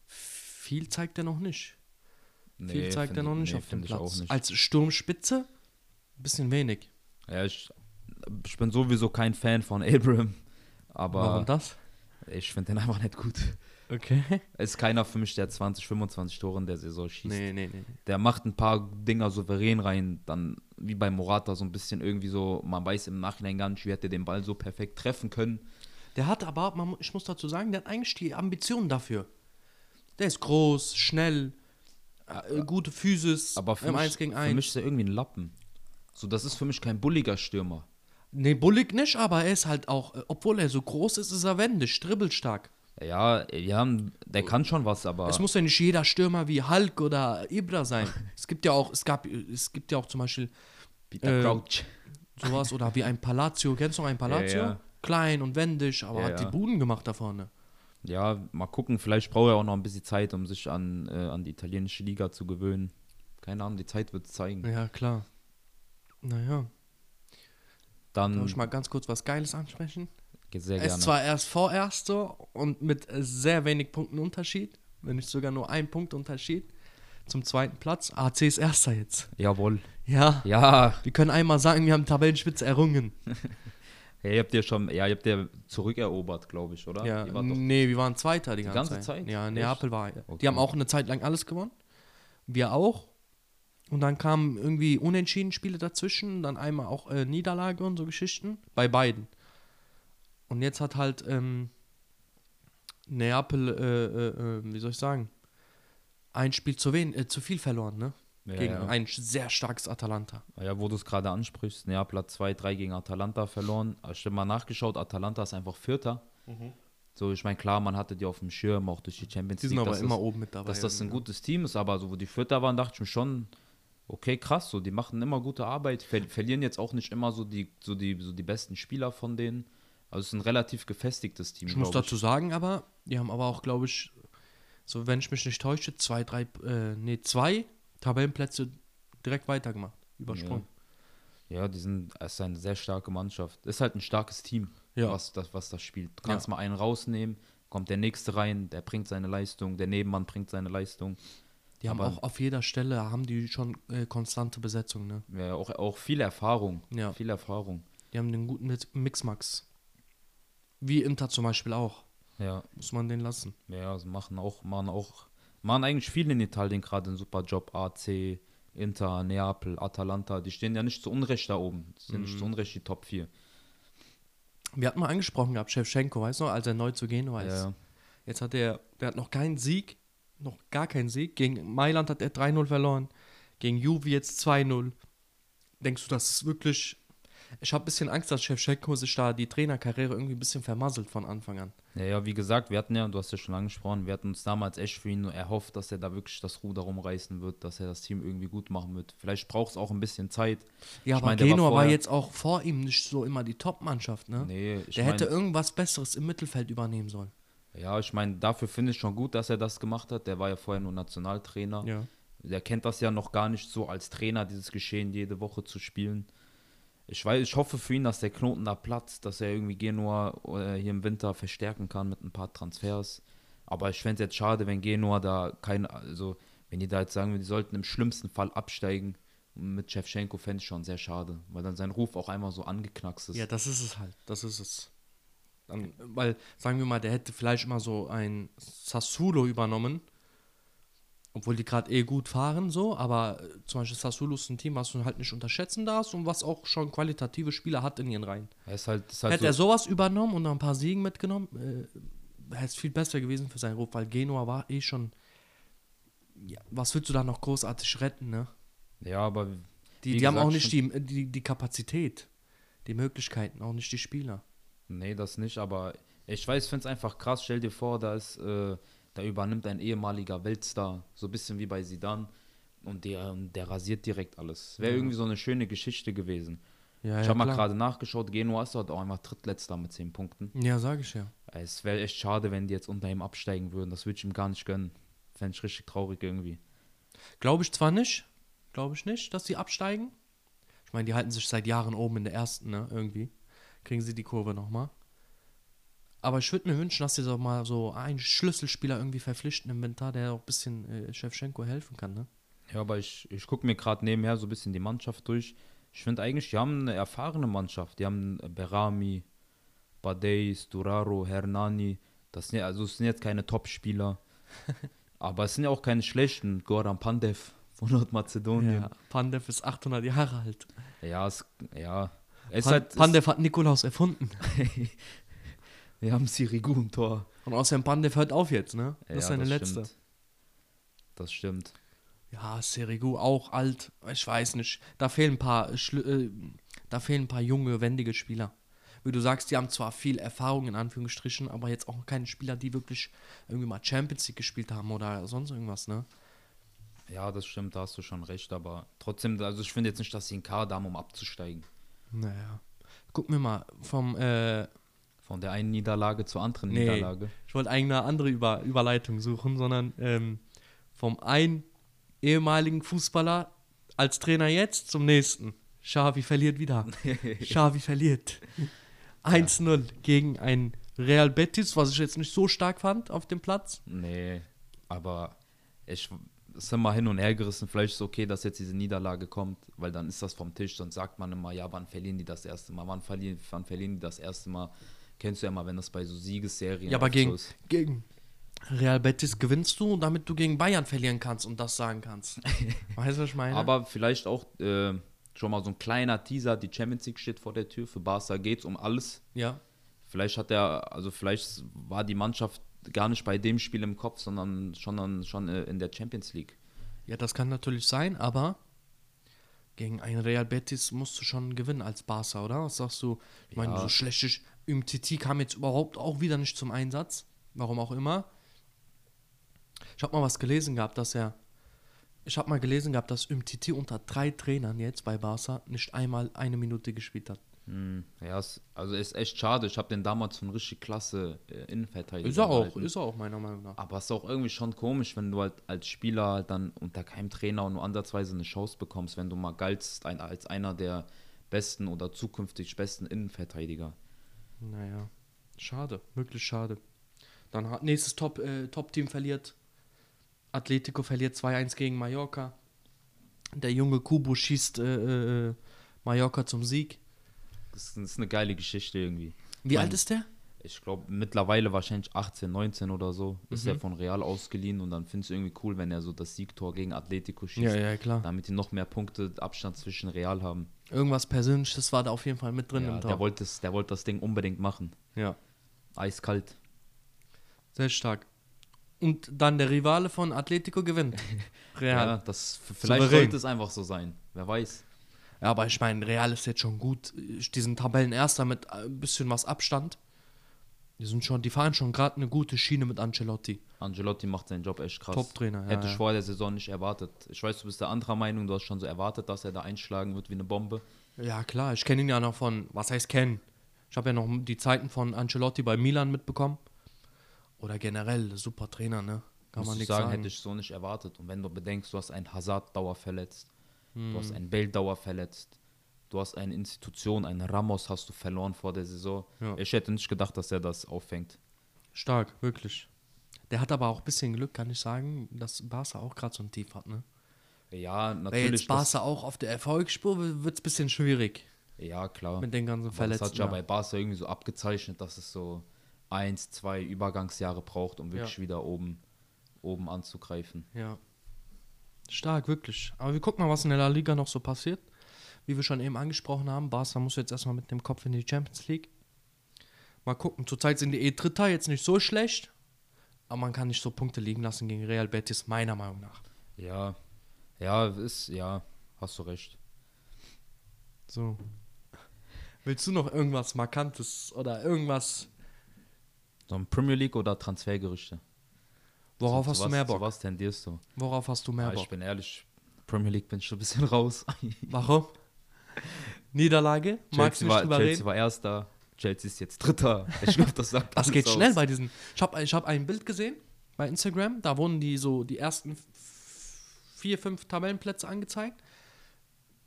viel zeigt er noch nicht. viel nee, zeigt find er noch ich- nicht nee, auf dem Platz. nicht. Als Sturmspitze, ein bisschen wenig. Ja, ich, ich bin sowieso kein Fan von Abram, aber Warum das? ich finde den einfach nicht gut. Okay. Es ist keiner für mich, der 20, 25 Tore in der Saison schießt. Nee, nee, nee. Der macht ein paar Dinger souverän rein, dann wie bei Morata so ein bisschen irgendwie so, man weiß im Nachhinein gar nicht, wie hätte den Ball so perfekt treffen können. Der hat aber, man, ich muss dazu sagen, der hat eigentlich die Ambitionen dafür. Der ist groß, schnell, äh, gute Physis, Aber für, im mich, 1 gegen für 1. mich ist er irgendwie ein Lappen. So, das ist für mich kein bulliger Stürmer. Nee, bullig nicht, aber er ist halt auch, äh, obwohl er so groß ist, ist er wendig, dribbelstark. Ja, ja, der kann schon was, aber Es muss ja nicht jeder Stürmer wie Hulk oder Ibra sein. es gibt ja auch, es gab, es gibt ja auch zum Beispiel Peter äh, Crouch. sowas oder wie ein Palazzo. Kennst du noch einen Palazzo? Ja, ja. Klein und wendig, aber Ja, hat die. Buden gemacht da vorne. Ja, mal gucken, vielleicht braucht er auch noch ein bisschen Zeit, um sich an, äh, an die italienische Liga zu gewöhnen. Keine Ahnung, die Zeit wird es zeigen. Ja, klar. Naja, darf Dann ich mal ganz kurz was Geiles ansprechen? Geht sehr Er gerne. ist zwar erst Vorerster und mit sehr wenig Punkten Unterschied, wenn nicht sogar nur ein Punkt Unterschied zum zweiten Platz. AC ist Erster jetzt. Jawohl. Ja, Ja, wir können einmal sagen, wir haben Tabellenspitze errungen. ja, ihr habt ja schon, ja, ihr habt ja zurückerobert, glaube ich, oder? Ja, nee, wir waren Zweiter die ganze, ganze Zeit. Zeit? Ja? Neapel war. Okay. Die haben auch eine Zeit lang alles gewonnen. Wir auch. Und dann kamen irgendwie unentschieden Spiele dazwischen, dann einmal auch äh, Niederlage und so Geschichten bei beiden. Und jetzt hat halt ähm, Neapel, äh, äh, äh, wie soll ich sagen, ein Spiel zu, wen, äh, zu viel verloren, ne? Ja, Gegen ja. ein sehr starkes Atalanta. Ja, wo du es gerade ansprichst, Neapel hat 2-3 gegen Atalanta verloren. Ich habe mal nachgeschaut, Atalanta ist einfach Vierter. So, ich meine, klar, man hatte die auf dem Schirm, auch durch die Champions Die sind aber immer das, oben mit dabei. dass das ein ja. gutes Team ist, aber so, wo die Vierter waren, dachte ich mir schon, okay, krass, so, die machen immer gute Arbeit, ver verlieren jetzt auch nicht immer so die, so die, so die besten Spieler von denen. Also es ist ein relativ gefestigtes Team, Ich muss dazu sagen, aber, die haben aber auch, glaube ich, so wenn ich mich nicht täusche, zwei, drei, äh, nee, zwei Tabellenplätze direkt weitergemacht. Übersprungen. Ja, die sind, es ist eine sehr starke Mannschaft. Ist halt ein starkes Team, Ja. was, das, was das spielt. Du kannst Ja. mal einen rausnehmen, kommt der nächste rein, der bringt seine Leistung, der Nebenmann bringt seine Leistung. Die haben Aber- auch auf jeder Stelle, haben die schon äh, konstante Besetzung, ne? Ja, auch, auch viel Erfahrung. Ja. Viel Erfahrung. Die haben den guten Mixmax. Wie Inter zum Beispiel auch. Ja, Muss man den lassen. ja, also machen auch, machen auch, machen eigentlich viele in Italien gerade einen super Job. AC, Inter, Neapel, Atalanta, die stehen ja nicht zu Unrecht da oben. Die sind Mhm. nicht zu Unrecht die Top 4. Wir hatten mal angesprochen gehabt, Shevchenko, weißt du, als er neu zu gehen weiß. Ja, Jetzt hat er, der hat noch keinen Sieg, noch gar keinen Sieg. Gegen Mailand hat er 3-0 verloren. Gegen Juve jetzt 2-0. Denkst du, das ist wirklich. Ich habe ein bisschen Angst, dass Shevchenko sich da die Trainerkarriere irgendwie ein bisschen vermasselt von Anfang an. Ja, ja, wie gesagt, wir hatten ja, du hast ja schon angesprochen, wir hatten uns damals echt für ihn erhofft, dass er da wirklich das Ruder rumreißen wird, dass er das Team irgendwie gut machen wird. Vielleicht braucht es auch ein bisschen Zeit. Ja, Ich aber mein, war Genua war, vorher- jetzt auch vor ihm nicht so immer die Top-Mannschaft, ne? Nee, ich der hätte mein- irgendwas Besseres im Mittelfeld übernehmen sollen. Ja, ich meine, dafür finde ich schon gut, dass er das gemacht hat. Der war ja vorher nur Nationaltrainer. Ja. Der kennt das ja noch gar nicht so als Trainer, dieses Geschehen jede Woche zu spielen. Ich weiß, ich hoffe für ihn, dass der Knoten da platzt, dass er irgendwie Genua äh, hier im Winter verstärken kann mit ein paar Transfers. Aber ich fände es jetzt schade, wenn Genua da kein, also wenn die da jetzt sagen, die sollten im schlimmsten Fall absteigen. Mit Shevchenko fände ich schon sehr schade, weil dann sein Ruf auch einmal so angeknackst ist. Ja, das ist es halt. Das ist es. Dann, weil, sagen wir mal, der hätte vielleicht mal so ein Sassuolo übernommen. Obwohl die gerade eh gut fahren, so. Aber äh, zum Beispiel Sassuolo ist ein Team, was du halt nicht unterschätzen darfst und was auch schon qualitative Spieler hat in ihren Reihen. Er ist halt, ist halt hätte so, er sowas übernommen und noch ein paar Siegen mitgenommen, äh, hätte es viel besser gewesen für seinen Ruf, weil Genua war eh schon. Ja, was willst du da noch großartig retten, ne? ja, aber Die, die haben auch gesagt, nicht die, die, die Kapazität, die Möglichkeiten, auch nicht die Spieler. Nee, das nicht, aber ich weiß, ich finde es einfach krass. Stell dir vor, da ist, äh, da übernimmt ein ehemaliger Weltstar, so ein bisschen wie bei Sidan und der, der rasiert direkt alles. Wäre Ja. irgendwie so eine schöne Geschichte gewesen. Ja, ich ja, habe mal gerade nachgeschaut, Genua ist dort auch einfach drittletzter mit 10 Punkten. Ja, sag ich ja. Es wäre echt schade, wenn die jetzt unter ihm absteigen würden. Das würde ich ihm gar nicht gönnen. Fände ich richtig traurig irgendwie. Glaube ich zwar nicht, glaube ich nicht, dass sie absteigen. Ich meine, die halten sich seit Jahren oben in der ersten, ne, irgendwie. Kriegen sie die Kurve nochmal. Aber ich würde mir wünschen, dass sie doch mal so einen Schlüsselspieler irgendwie verpflichten im Winter, der auch ein bisschen äh, Shevchenko helfen kann, ne? Ja, aber ich, ich gucke mir gerade nebenher so ein bisschen die Mannschaft durch. Ich finde eigentlich, die haben eine erfahrene Mannschaft. Die haben Berami, Badeis, Duraro, Hernani. Das sind, ja- also es sind jetzt keine Top-Spieler. aber es sind ja auch keine schlechten. Goran Pandev von Nordmazedonien. Ja, Pandev ist 800 Jahre alt. Ja, es, ja. Es Pan halt, Pandev hat Nikolaus erfunden. wir haben Sirigu im Tor. Und außerdem Pandev hört auf jetzt, ne? Das Ja, ist seine letzte. Stimmt. Das stimmt. Ja, Serigu auch alt. Ich weiß nicht. Da fehlen ein paar, äh, da fehlen ein paar junge, wendige Spieler. Wie du sagst, die haben zwar viel Erfahrung in Anführungsstrichen, aber jetzt auch keine Spieler, die wirklich irgendwie mal Champions League gespielt haben oder sonst irgendwas, ne? Ja, das stimmt, da hast du schon recht. Aber trotzdem, also ich finde jetzt nicht, dass sie einen Kader haben, um abzusteigen. Naja. Guck mir mal vom, äh, Von der einen Niederlage zur anderen Nee. Niederlage. ich wollte eigentlich eine andere Über Überleitung suchen, sondern ähm, vom einen ehemaligen Fußballer als Trainer jetzt zum nächsten. Xavi verliert wieder. Xavi verliert. 1-0 gegen ein Real Betis, was ich jetzt nicht so stark fand auf dem Platz. Nee, aber ich es ist immer hin und her gerissen. Vielleicht ist es okay, dass jetzt diese Niederlage kommt, weil dann ist das vom Tisch. Sonst sagt man immer, ja, wann verlieren die das erste Mal? Wann verlieren, wann verlieren die das erste Mal? Kennst du ja immer, wenn das bei so Siegesserien Ja, aber gegen, so ist. gegen Real Betis gewinnst du, damit du gegen Bayern verlieren kannst und das sagen kannst. weißt du, was ich meine? Aber vielleicht auch äh, schon mal so ein kleiner Teaser. Die Champions League steht vor der Tür. Für Barca geht es um alles. ja. Vielleicht hat er, also vielleicht war die Mannschaft gar nicht bei dem Spiel im Kopf, sondern schon, schon äh, in der Champions League. Ja, das kann natürlich sein, aber gegen ein Real Betis musst du schon gewinnen als Barca, oder? Was sagst du? Ich meine, Ja. so schlecht ist. Umtiti kam jetzt überhaupt auch wieder nicht zum Einsatz. Warum auch immer. Ich habe mal was gelesen gehabt, dass er. Ich habe mal gelesen gehabt, dass Umtiti unter drei Trainern jetzt bei Barca nicht einmal eine Minute gespielt hat. Hm, ja, also ist echt schade. Ich habe den damals von richtig klasse äh, Innenverteidiger. Ist er auch, gehalten. ist er auch, meiner Meinung nach. Aber es ist auch irgendwie schon komisch, wenn du halt als Spieler dann unter keinem Trainer und nur ansatzweise eine Chance bekommst, wenn du mal galtst ein, als einer der besten oder zukünftig besten Innenverteidiger. Naja, schade, wirklich schade. Dann hat nächstes Top, äh, Top-Team verliert. Atletico verliert 2-1 gegen Mallorca. Der junge Kubo schießt äh, äh, Mallorca zum Sieg. Das ist, das ist eine geile Geschichte irgendwie. Wie Mein- alt ist der? Ich glaube, mittlerweile wahrscheinlich 18, 19 oder so ist Mhm. er von Real ausgeliehen und dann finde ich es irgendwie cool, wenn er so das Siegtor gegen Atletico schießt, Ja, ja, klar. damit die noch mehr Punkte Abstand zwischen Real haben. Irgendwas Persönliches war da auf jeden Fall mit drin ja, im der Tor. wollte das, der wollte das Ding unbedingt machen. Ja, Eiskalt. sehr stark. Und dann der Rivale von Atletico gewinnt. Real. Ja, das vielleicht Souverän. sollte es einfach so sein. Wer weiß. Ja, aber ich meine, Real ist jetzt schon gut. Die sind Tabellenerster mit ein bisschen was Abstand. Die sind schon, die fahren schon gerade eine gute Schiene mit Ancelotti. Angelotti macht seinen Job echt krass. Top-Trainer, ja, Hätte ich vor der Saison nicht erwartet. Ich weiß, du bist der anderer Meinung, du hast schon so erwartet, dass er da einschlagen wird wie eine Bombe. Ja, klar, ich kenne ihn ja noch von, was heißt kennen? Ich habe ja noch die Zeiten von Ancelotti bei Milan mitbekommen. Oder generell, super Trainer, ne? Kann Muss man ich nichts sagen, sagen. hätte ich so nicht erwartet. Und wenn du bedenkst, du hast einen Hazard Dauer verletzt, du Hm. hast einen Bale Dauer verletzt, du hast eine Institution, einen Ramos hast du verloren vor der Saison. Ja. Ich hätte nicht gedacht, dass er das auffängt. Stark, wirklich. Der hat aber auch ein bisschen Glück, kann ich sagen, dass Barca auch gerade so ein Tief hat, ne? Ja, natürlich. jetzt Barca auch auf der Erfolgsspur, wird es ein bisschen schwierig ja, klar. mit den ganzen Aber das Verletzten. hat ja ja. bei Barca irgendwie so abgezeichnet, dass es so eins, zwei Übergangsjahre braucht, um wirklich Ja. wieder oben, oben anzugreifen. Ja. Stark, wirklich. Aber wir gucken mal, was in der La Liga noch so passiert. Wie wir schon eben angesprochen haben, Barca muss jetzt erstmal mit dem Kopf in die Champions League. Mal gucken. Zurzeit sind die eh Dritter, jetzt nicht so schlecht. Aber man kann nicht so Punkte liegen lassen gegen Real Betis, meiner Meinung nach. Ja, ja, ist, ja, hast du recht. So. Willst du noch irgendwas Markantes oder irgendwas, So ein Premier League oder Transfergerüchte? worauf Zu- hast zu du was- mehr Bock? was tendierst du? Worauf hast du mehr Ja, ich Bock? bin ehrlich, Premier League bin ich schon ein bisschen raus. Warum? Niederlage? Magst du Chelsea, nicht war, drüber Chelsea reden? war Erster, Chelsea ist jetzt Dritter. Ich glaube, das sagt Das geht aus. schnell bei diesen. Ich habe ich hab ein Bild gesehen bei Instagram, da wurden die so die ersten vier, fünf Tabellenplätze angezeigt.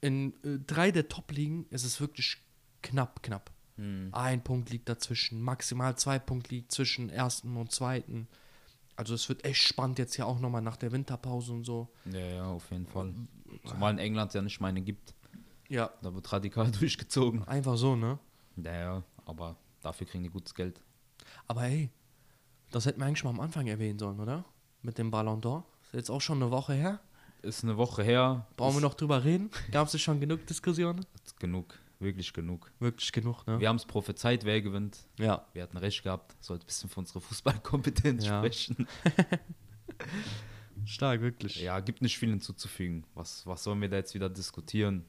In äh, drei der Top-Ligen ist es wirklich knapp, knapp. Hm. Ein Punkt liegt dazwischen, maximal zwei Punkte liegt zwischen ersten und zweiten. Also es wird echt spannend jetzt ja auch nochmal nach der Winterpause und so. Ja, ja, auf jeden Fall. Zumal in England ja nicht meine gibt. Ja, Da wird radikal durchgezogen. einfach so, ne? Ja, ja, aber dafür kriegen die gutes Geld. Aber hey, das hätten wir eigentlich mal am Anfang erwähnen sollen, oder? Mit dem Ballon d'Or. Ist jetzt auch schon eine Woche her. Ist eine Woche her. Brauchen wir noch drüber reden? Gab es schon genug Diskussionen? genug, wirklich genug. Wirklich genug, ne? Wir haben es prophezeit, wer gewinnt. Ja. Wir hatten recht gehabt. Sollte ein bisschen für unsere Fußballkompetenz Ja. sprechen. Stark, wirklich. Ja, gibt nicht viel hinzuzufügen. Was, was sollen wir da jetzt wieder diskutieren?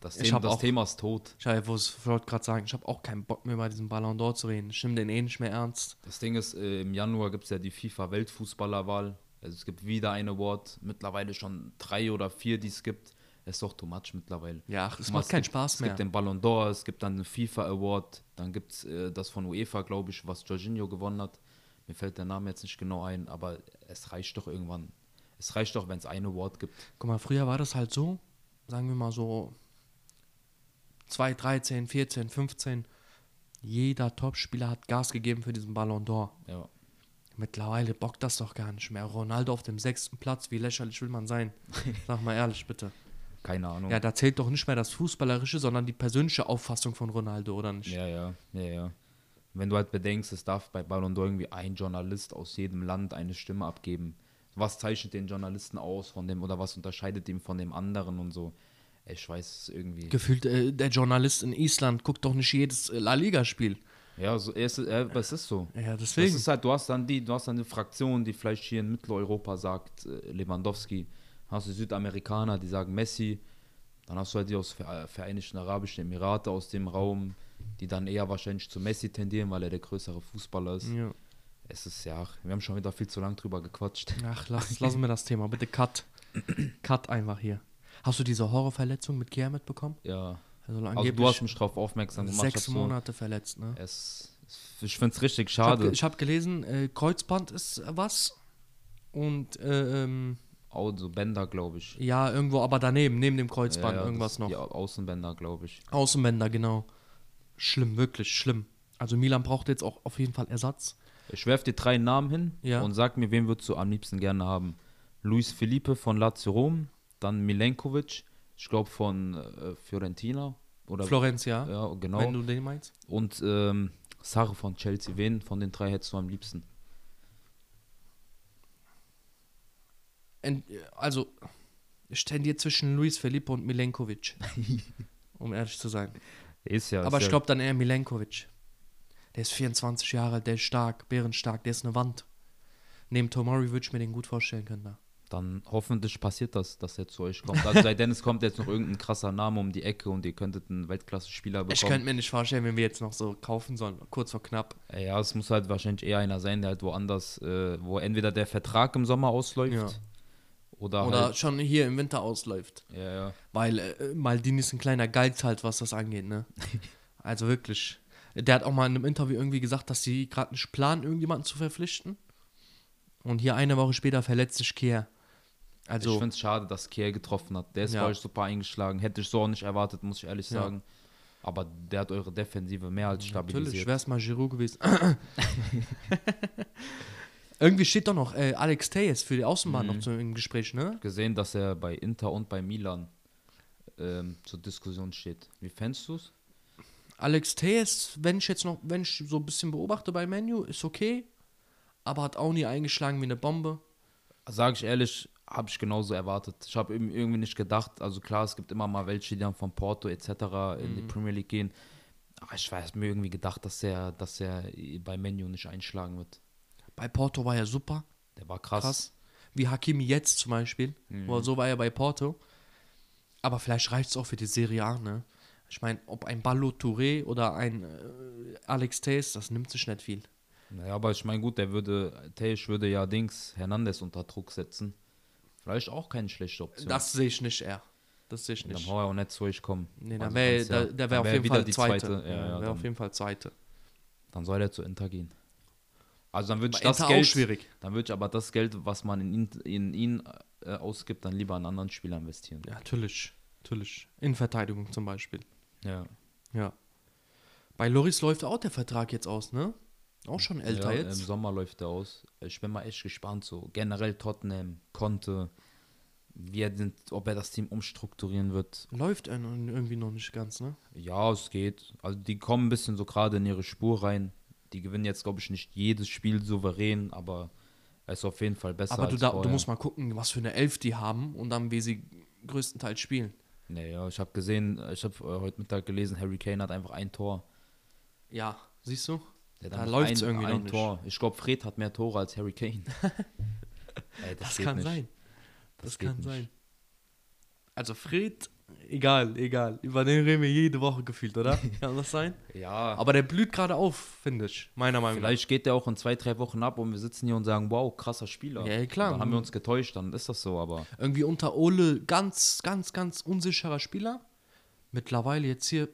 Das, Ich Thema, das auch- Thema ist tot. Ich wollte gerade sagen, ich habe auch keinen Bock mehr bei diesem Ballon d'Or zu reden. Ich nehme den eh nicht mehr ernst. Das Ding ist, äh, im Januar gibt es ja die FIFA-Weltfußballerwahl. Also es gibt wieder ein Award. Mittlerweile schon drei oder vier, die es gibt. Es ist doch too much mittlerweile. Ja, ach, es macht keinen Spaß es mehr. gibt den Ballon d'Or, es gibt dann den FIFA Award, dann gibt es äh, das von UEFA, glaube ich, was Jorginho gewonnen hat. Mir fällt der Name jetzt nicht genau ein, aber es reicht doch irgendwann. Es reicht doch, wenn es einen Award gibt. Guck mal, früher war das halt so, sagen wir mal so 2, 13, 14, 15. Jeder Topspieler hat Gas gegeben für diesen Ballon d'Or. Ja. Mittlerweile bockt das doch gar nicht mehr. Ronaldo auf dem sechsten Platz, wie lächerlich will man sein? Sag mal ehrlich, bitte. Keine Ahnung. Ja, da zählt doch nicht mehr das Fußballerische, sondern die persönliche Auffassung von Ronaldo, oder nicht? Ja, ja, ja, ja. Wenn du halt bedenkst, es darf bei Ballon d'Or irgendwie ein Journalist aus jedem Land eine Stimme abgeben. Was zeichnet den Journalisten aus von dem oder was unterscheidet ihn von dem anderen und so. Ich weiß es irgendwie. Gefühlt, äh, der Journalist in Island guckt doch nicht jedes äh, La Liga-Spiel. Ja, so, es, ist- äh, es ist so. Ja, Das deswegen. ist halt, du hast dann die, du hast dann eine Fraktion, die vielleicht hier in Mitteleuropa sagt, äh, Lewandowski. Dann hast du Südamerikaner, die sagen Messi. Dann hast du halt die aus Ver- Vereinigten Arabischen Emirate aus dem Raum, die dann eher wahrscheinlich zu Messi tendieren, weil er der größere Fußballer ist. ja. Es ist ja, wir haben schon wieder viel zu lang drüber gequatscht. Ach, lass, lassen wir das Thema. Bitte cut. cut einfach hier. Hast du diese Horrorverletzung mit Kier mitbekommen? Ja, Also, also du hast mich darauf aufmerksam gemacht. Sechs so- Monate verletzt, ne? Es, ich finde es richtig Ich habe schade. ich hab gelesen, äh, Kreuzband ist was. Und äh, ähm, Auch so Bänder, glaube ich. ja, irgendwo aber daneben, neben dem Kreuzband, Ja, ja, irgendwas noch. Die Au- Außenbänder, glaube ich. Außenbänder, genau. Schlimm, wirklich schlimm. Also Milan braucht jetzt auch auf jeden Fall Ersatz. Ich werfe dir drei Namen hin Ja. und sag mir, wen würdest du am liebsten gerne haben? Luis Felipe von Lazio Rom, dann Milenkovic, ich glaube von äh, Fiorentina. Oder Florenz, ja, Ja, genau. wenn du den meinst. Und ähm, Sarre von Chelsea. Wen von den drei hättest du am liebsten? Ent, also, ich tendiere zwischen Luis Felipe und Milenkovic. um ehrlich zu sein. Ist ja. Aber ist ich ja, glaube dann eher Milenkovic. Der ist 24 Jahre alt, der ist stark, bärenstark, der ist eine Wand. Neben Tomori würde ich mir den gut vorstellen können da. Dann hoffentlich passiert das, dass er zu euch kommt. Also sei denn, es kommt jetzt noch irgendein krasser Name um die Ecke und ihr könntet einen Weltklasse-Spieler bekommen. Ich könnte mir nicht vorstellen, wenn wir jetzt noch so kaufen sollen, kurz vor knapp. Ja, es muss halt wahrscheinlich eher einer sein, der halt woanders, äh, wo entweder der Vertrag im Sommer ausläuft Ja. oder, Oder halt. schon hier im Winter ausläuft. Ja, ja. Weil äh, Maldini ist ein kleiner Geiz halt, was das angeht, ne? also wirklich. Der hat auch mal in einem Interview irgendwie gesagt, dass sie gerade nicht planen, irgendjemanden zu verpflichten. Und hier eine Woche später verletzt sich Kehr. ich Also, finde es schade, dass Kier getroffen hat. Der ist Ja. bei euch super eingeschlagen. Hätte ich so auch nicht erwartet, muss ich ehrlich Ja. sagen. Aber der hat eure Defensive mehr als natürlich, stabilisiert. wäre es mal Giroud gewesen. irgendwie steht doch noch äh, Alex Tejes für die Außenbahn Mhm. noch so im Gespräch, ne? gesehen, dass er bei Inter und bei Milan ähm, zur Diskussion steht. Wie fändest du es? Alex Tejes, wenn ich jetzt noch, wenn ich so ein bisschen beobachte bei Menu, ist okay. Aber hat auch nie eingeschlagen wie eine Bombe. Sage ich ehrlich, habe ich genauso erwartet. Ich habe irgendwie nicht gedacht, also klar, es gibt immer mal welche, die dann von Porto etc. in Mhm. die Premier League gehen. Aber ich weiß mir irgendwie gedacht, dass er, dass er bei Menu nicht einschlagen wird. Bei Porto war er super. Der war krass. krass. Wie Hakimi jetzt zum Beispiel. Wo, so war er bei Porto. Aber vielleicht reicht es auch für die Serie A, ne? Ich meine, ob ein Ballo Touré oder ein äh, Alex Tejes, das nimmt sich nicht viel. Naja, aber ich meine, gut, der würde, Teich würde ja Dings Hernandez unter Druck setzen. Vielleicht auch keine schlechte Option. Das sehe ich nicht eher. Das sehe ich dann nicht. braucht er auch nicht zu euch kommen. Nee, dann Also wär, kannst der, ja- der dann wäre auf wär jeden Fall die Zweite. zweite. Ja, Ja, ja, wäre auf dann, jeden Fall Zweite. dann soll er zu Inter gehen. Also dann würde ich das Inter Geld, schwierig. dann würde ich aber das Geld, was man in ihn, in ihn äh, ausgibt, dann lieber an anderen Spieler investieren. Ja, natürlich. Natürlich. In Verteidigung zum Beispiel. Ja. Ja. Bei Loris läuft auch der Vertrag jetzt aus, ne? Auch schon älter ja, jetzt. Im Sommer läuft er aus. Ich bin mal echt gespannt, so generell Tottenham, Conte, wie er den, ob er das Team umstrukturieren wird. Läuft er irgendwie noch nicht ganz, ne? Ja, es geht. Also die kommen ein bisschen so gerade in ihre Spur rein. Die gewinnen jetzt, glaube ich, nicht jedes Spiel souverän, aber er ist auf jeden Fall besser Aber du, da, du musst mal gucken, was für eine Elf die haben und dann, wie sie größtenteils spielen. Naja, ich habe gesehen, ich habe äh, heute Mittag gelesen, Harry Kane hat einfach ein Tor. Ja, siehst du? Da läuft's ein, irgendwie noch ein nicht. Tor. Ich glaube, Fred hat mehr Tore als Harry Kane. Ey, Das, geht kann nicht. sein. Das, Das kann nicht. sein. Also Fred, egal, egal. Über den reden wir jede Woche gefühlt, oder? Kann das sein? Ja, Aber der blüht gerade auf, finde ich. Meiner Meinung vielleicht geht der auch in zwei, drei Wochen ab und wir sitzen hier und sagen, wow, krasser Spieler. Ja, klar. Dann haben wir uns getäuscht, dann ist das so, aber nach. Irgendwie unter Ole ganz, ganz, ganz unsicherer Spieler. Mittlerweile jetzt hier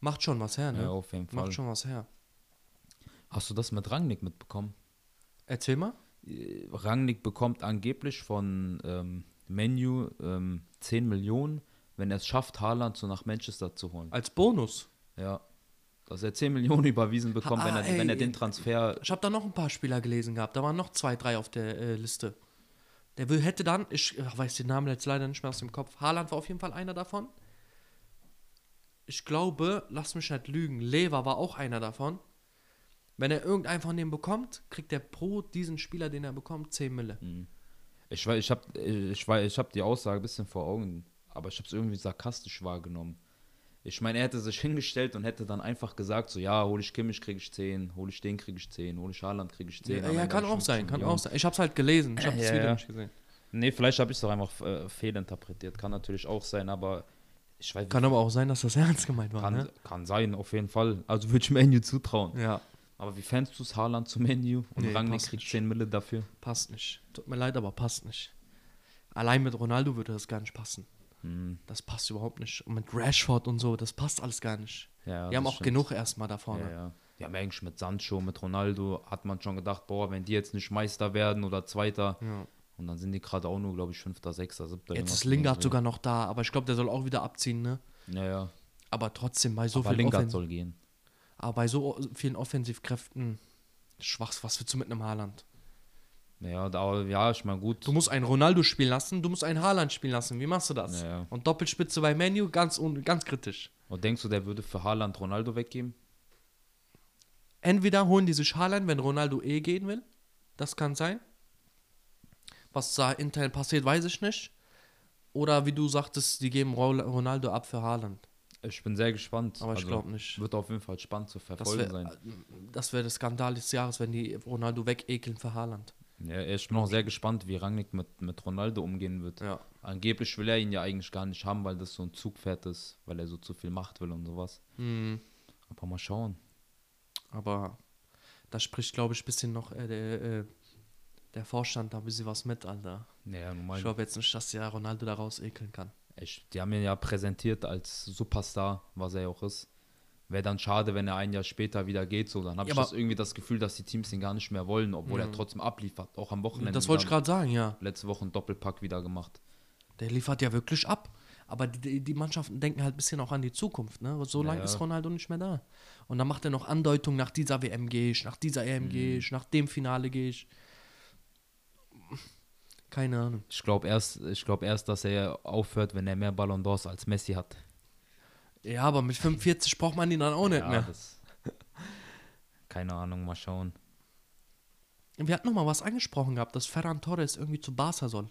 macht schon was her, ne? ja, auf jeden Fall. macht schon was her. Hast du das mit Rangnick mitbekommen? Erzähl mal. Äh, Rangnick bekommt angeblich von ähm, Menu ähm, 10 Millionen, wenn er es schafft, Haaland so nach Manchester zu holen. Als Bonus. Ja. Dass er 10 Millionen überwiesen bekommt, Ah, wenn, er, ey, wenn er den. Transfer. Ich habe da noch ein paar Spieler gelesen gehabt. Da waren noch zwei, drei auf der äh, Liste. Der will, hätte dann, ich weiß den Namen jetzt leider nicht mehr aus dem Kopf. Haaland war auf jeden Fall einer davon. Ich glaube, lass mich nicht lügen, Lever war auch einer davon. Wenn er irgendeinen von denen bekommt, kriegt er pro diesen Spieler, den er bekommt, 10 Mille. Ich, weiß- ich habe ich, weiß- ich hab die Aussage ein bisschen vor Augen, aber ich habe es irgendwie sarkastisch wahrgenommen. Ich meine, er hätte sich hingestellt und hätte dann einfach gesagt, so ja, hole ich Kimmich, kriege ich 10, hole ich den, kriege ich 10, hole ich Haaland, kriege ich 10. Ja, ja kann ich auch sein, 15 kann Millionen. auch sein. Ich hab's halt gelesen, ich hab das Ja, Video ja. nicht gesehen. Nee, vielleicht habe ich es doch einfach äh, fehlinterpretiert. Kann natürlich auch sein, aber ich weiß Kann aber auch sein, dass das ernst gemeint war, kann, ne? kann sein, auf jeden Fall. Also würde ich Menu zutrauen. Ja, Aber wie fändest du es, Haaland zu Menu und Nee, Rangnick kriegt nicht. 10 Mille dafür? passt nicht. Tut mir leid, aber passt nicht. Allein mit Ronaldo würde das gar nicht passen. Hm, Das passt überhaupt nicht. Und mit Rashford und so, das passt alles gar nicht. ja, Die haben auch stimmt. genug erstmal da vorne. Ja, ja. Ja, aber eigentlich mit Sancho, mit Ronaldo hat man schon gedacht, boah, wenn die jetzt nicht Meister werden oder Zweiter, Ja. und dann sind die gerade auch nur, glaube ich, Fünfter, Sechster, Siebter. Jetzt ist Lingard Dreh. sogar noch da, aber ich glaube, der soll auch wieder abziehen, ne? Ja, ja. Aber trotzdem, bei so aber vielen Lingard Offen soll gehen. Aber bei so vielen Offensivkräften schwachs, was willst du mit einem Haaland? Ja, da, ja, ich meine, gut. Du musst einen Ronaldo spielen lassen, du musst einen Haaland spielen lassen. Wie machst du das? Ja. Und Doppelspitze bei Menu, ganz, un- ganz kritisch. Und denkst du, der würde für Haaland Ronaldo weggeben? Entweder holen die sich Haaland, wenn Ronaldo eh gehen will. Das kann sein. Was da intern passiert, weiß ich nicht. Oder wie du sagtest, die geben Ro- Ronaldo ab für Haaland. Ich bin sehr gespannt. Aber ich Also, glaube nicht. Wird auf jeden Fall spannend zu Das verfolgen sein. wäre das wär der Skandal des Jahres, wenn die Ronaldo wegekeln für Haaland. Ja, ich bin auch sehr gespannt, wie Rangnick mit, mit Ronaldo umgehen wird. Ja. Angeblich will er ihn ja eigentlich gar nicht haben, weil das so ein Zugpferd ist, weil er so zu viel Macht will und sowas. Mhm. Aber mal schauen. Aber da spricht, glaube ich, ein bisschen noch äh, der, äh, der Vorstand da ein bisschen was mit, Alter. Ja. Ich glaube jetzt nicht, dass der Ronaldo da raus ekeln kann. Ich, die haben ihn ja präsentiert als Superstar, was er ja auch ist. Wäre dann schade, wenn er ein Jahr später wieder geht. So, dann habe Ja, ich das irgendwie das Gefühl, dass die Teams ihn gar nicht mehr wollen, obwohl er Mhm. trotzdem abliefert. Auch am Wochenende. Das wollte ich gerade sagen, ja. Letzte Woche einen Doppelpack wieder gemacht. Der liefert ja wirklich ab. Aber die, die Mannschaften denken halt ein bisschen auch an die Zukunft. Ne? So lange ja. ist Ronaldo nicht mehr da. Und dann macht er noch Andeutungen, nach dieser WM gehe ich, nach dieser EM gehe Mhm. ich, nach dem Finale gehe ich. Keine Ahnung. Ich glaube erst, ich glaub erst, dass er aufhört, wenn er mehr Ballon d'Ors als Messi hat. Ja, aber mit 45 braucht man ihn dann auch nicht Ja, mehr. Keine Ahnung, mal schauen. Wir hatten noch mal was angesprochen gehabt, dass Ferran Torres irgendwie zu Barca soll.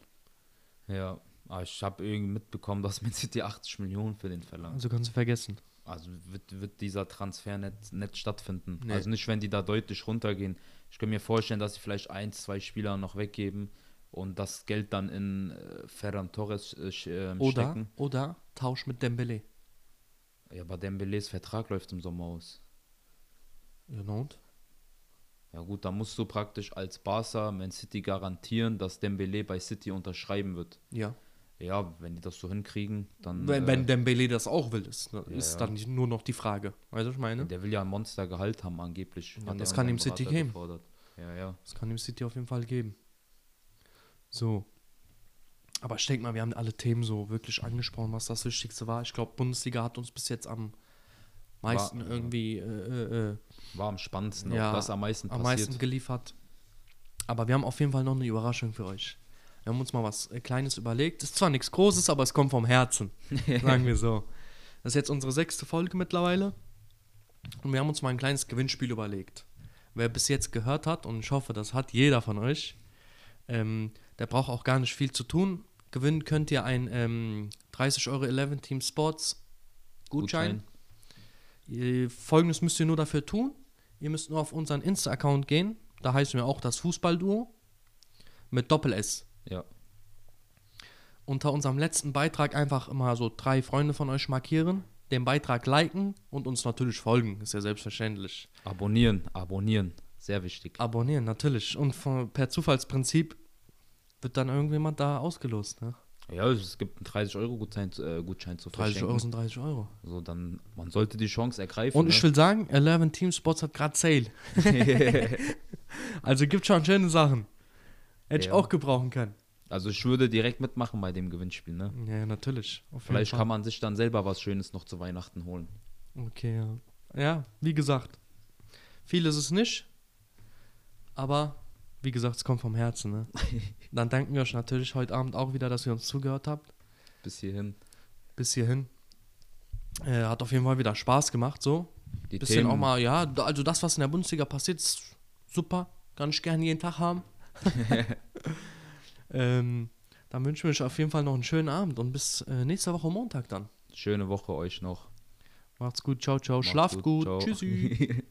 Ja, aber ich habe irgendwie mitbekommen, dass Man City 80 Millionen für den verlangt. Also kannst du vergessen. Also wird, wird dieser Transfer nicht, nicht stattfinden. Nee. Also nicht, wenn die da deutlich runtergehen. Ich kann mir vorstellen, dass sie vielleicht ein, zwei Spieler noch weggeben und das Geld dann in äh, Ferran Torres äh, Oder, stecken. oder Tausch mit Dembele. Ja, aber Dembélés Vertrag läuft im Sommer aus. Ja, und? Ja gut, dann musst du praktisch als Barca Man City garantieren, dass Dembélé bei City unterschreiben wird. Ja. Ja, wenn die das so hinkriegen, dann... Wenn, äh, wenn Dembele das auch will, ist, Ja, ist dann nur noch die Frage. Weißt du, was ich meine? Der will ja ein Monstergehalt haben, angeblich. Ja, das kann ihm City geben. gefordert. Ja, ja. Das kann dem City auf jeden Fall geben. So. Aber ich denke mal, wir haben alle Themen so wirklich angesprochen, was das Wichtigste war. Ich glaube, Bundesliga hat uns bis jetzt am meisten War- irgendwie äh, äh, äh, War am spannendsten, Ja, das am meisten am passiert. meisten geliefert. Aber wir haben auf jeden Fall noch eine Überraschung für euch. Wir haben uns mal was äh, Kleines überlegt. Ist zwar nichts Großes, aber es kommt vom Herzen. sagen wir so. Das ist jetzt unsere sechste Folge mittlerweile. Und wir haben uns mal ein kleines Gewinnspiel überlegt. Wer bis jetzt gehört hat, und ich hoffe, das hat jeder von euch, ähm, der braucht auch gar nicht viel zu tun. Gewinnen könnt ihr ein ähm, 30 Euro 11 Team Sports Gutschein. Ihr, Folgendes müsst ihr nur dafür tun. Ihr müsst nur auf unseren Insta-Account gehen. Da heißen wir auch das Fußballduo. Mit Doppel-S. Ja. Unter unserem letzten Beitrag einfach immer so drei Freunde von euch markieren, den Beitrag liken und uns natürlich folgen. Ist ja selbstverständlich. Abonnieren, abonnieren. Sehr wichtig. Abonnieren, natürlich. Und von, per Zufallsprinzip wird dann irgendjemand da ausgelost. Ne? Ja, es gibt einen 30-Euro-Gutschein äh, Gutschein zu 30 verschenken. Euro sind 30 Euro. So, dann, man sollte die Chance ergreifen. Und ich ne? will sagen, 11 Team Sports hat gerade Sale. also gibt schon schöne Sachen. Hätte ich Ja. auch gebrauchen können. Also ich würde direkt mitmachen bei dem Gewinnspiel, ne? Ja, natürlich. Vielleicht kann man sich dann selber was Schönes noch zu Weihnachten holen. Okay, ja. Ja, wie gesagt. Viel ist es nicht. Aber, wie gesagt, es kommt vom Herzen. Ne? Dann danken wir euch natürlich heute Abend auch wieder, dass ihr uns zugehört habt. Bis hierhin. Bis hierhin. Äh, hat auf jeden Fall wieder Spaß gemacht, so. Die Bisschen auch mal, ja, also das, was in der Bundesliga passiert, ist super. Kann ich gerne jeden Tag haben. ähm, dann wünschen wir euch auf jeden Fall noch einen schönen Abend und bis äh, nächste Woche Montag dann. Schöne Woche euch noch. Macht's gut, ciao, ciao. Macht's Schlaft gut. ciao. Tschüssi.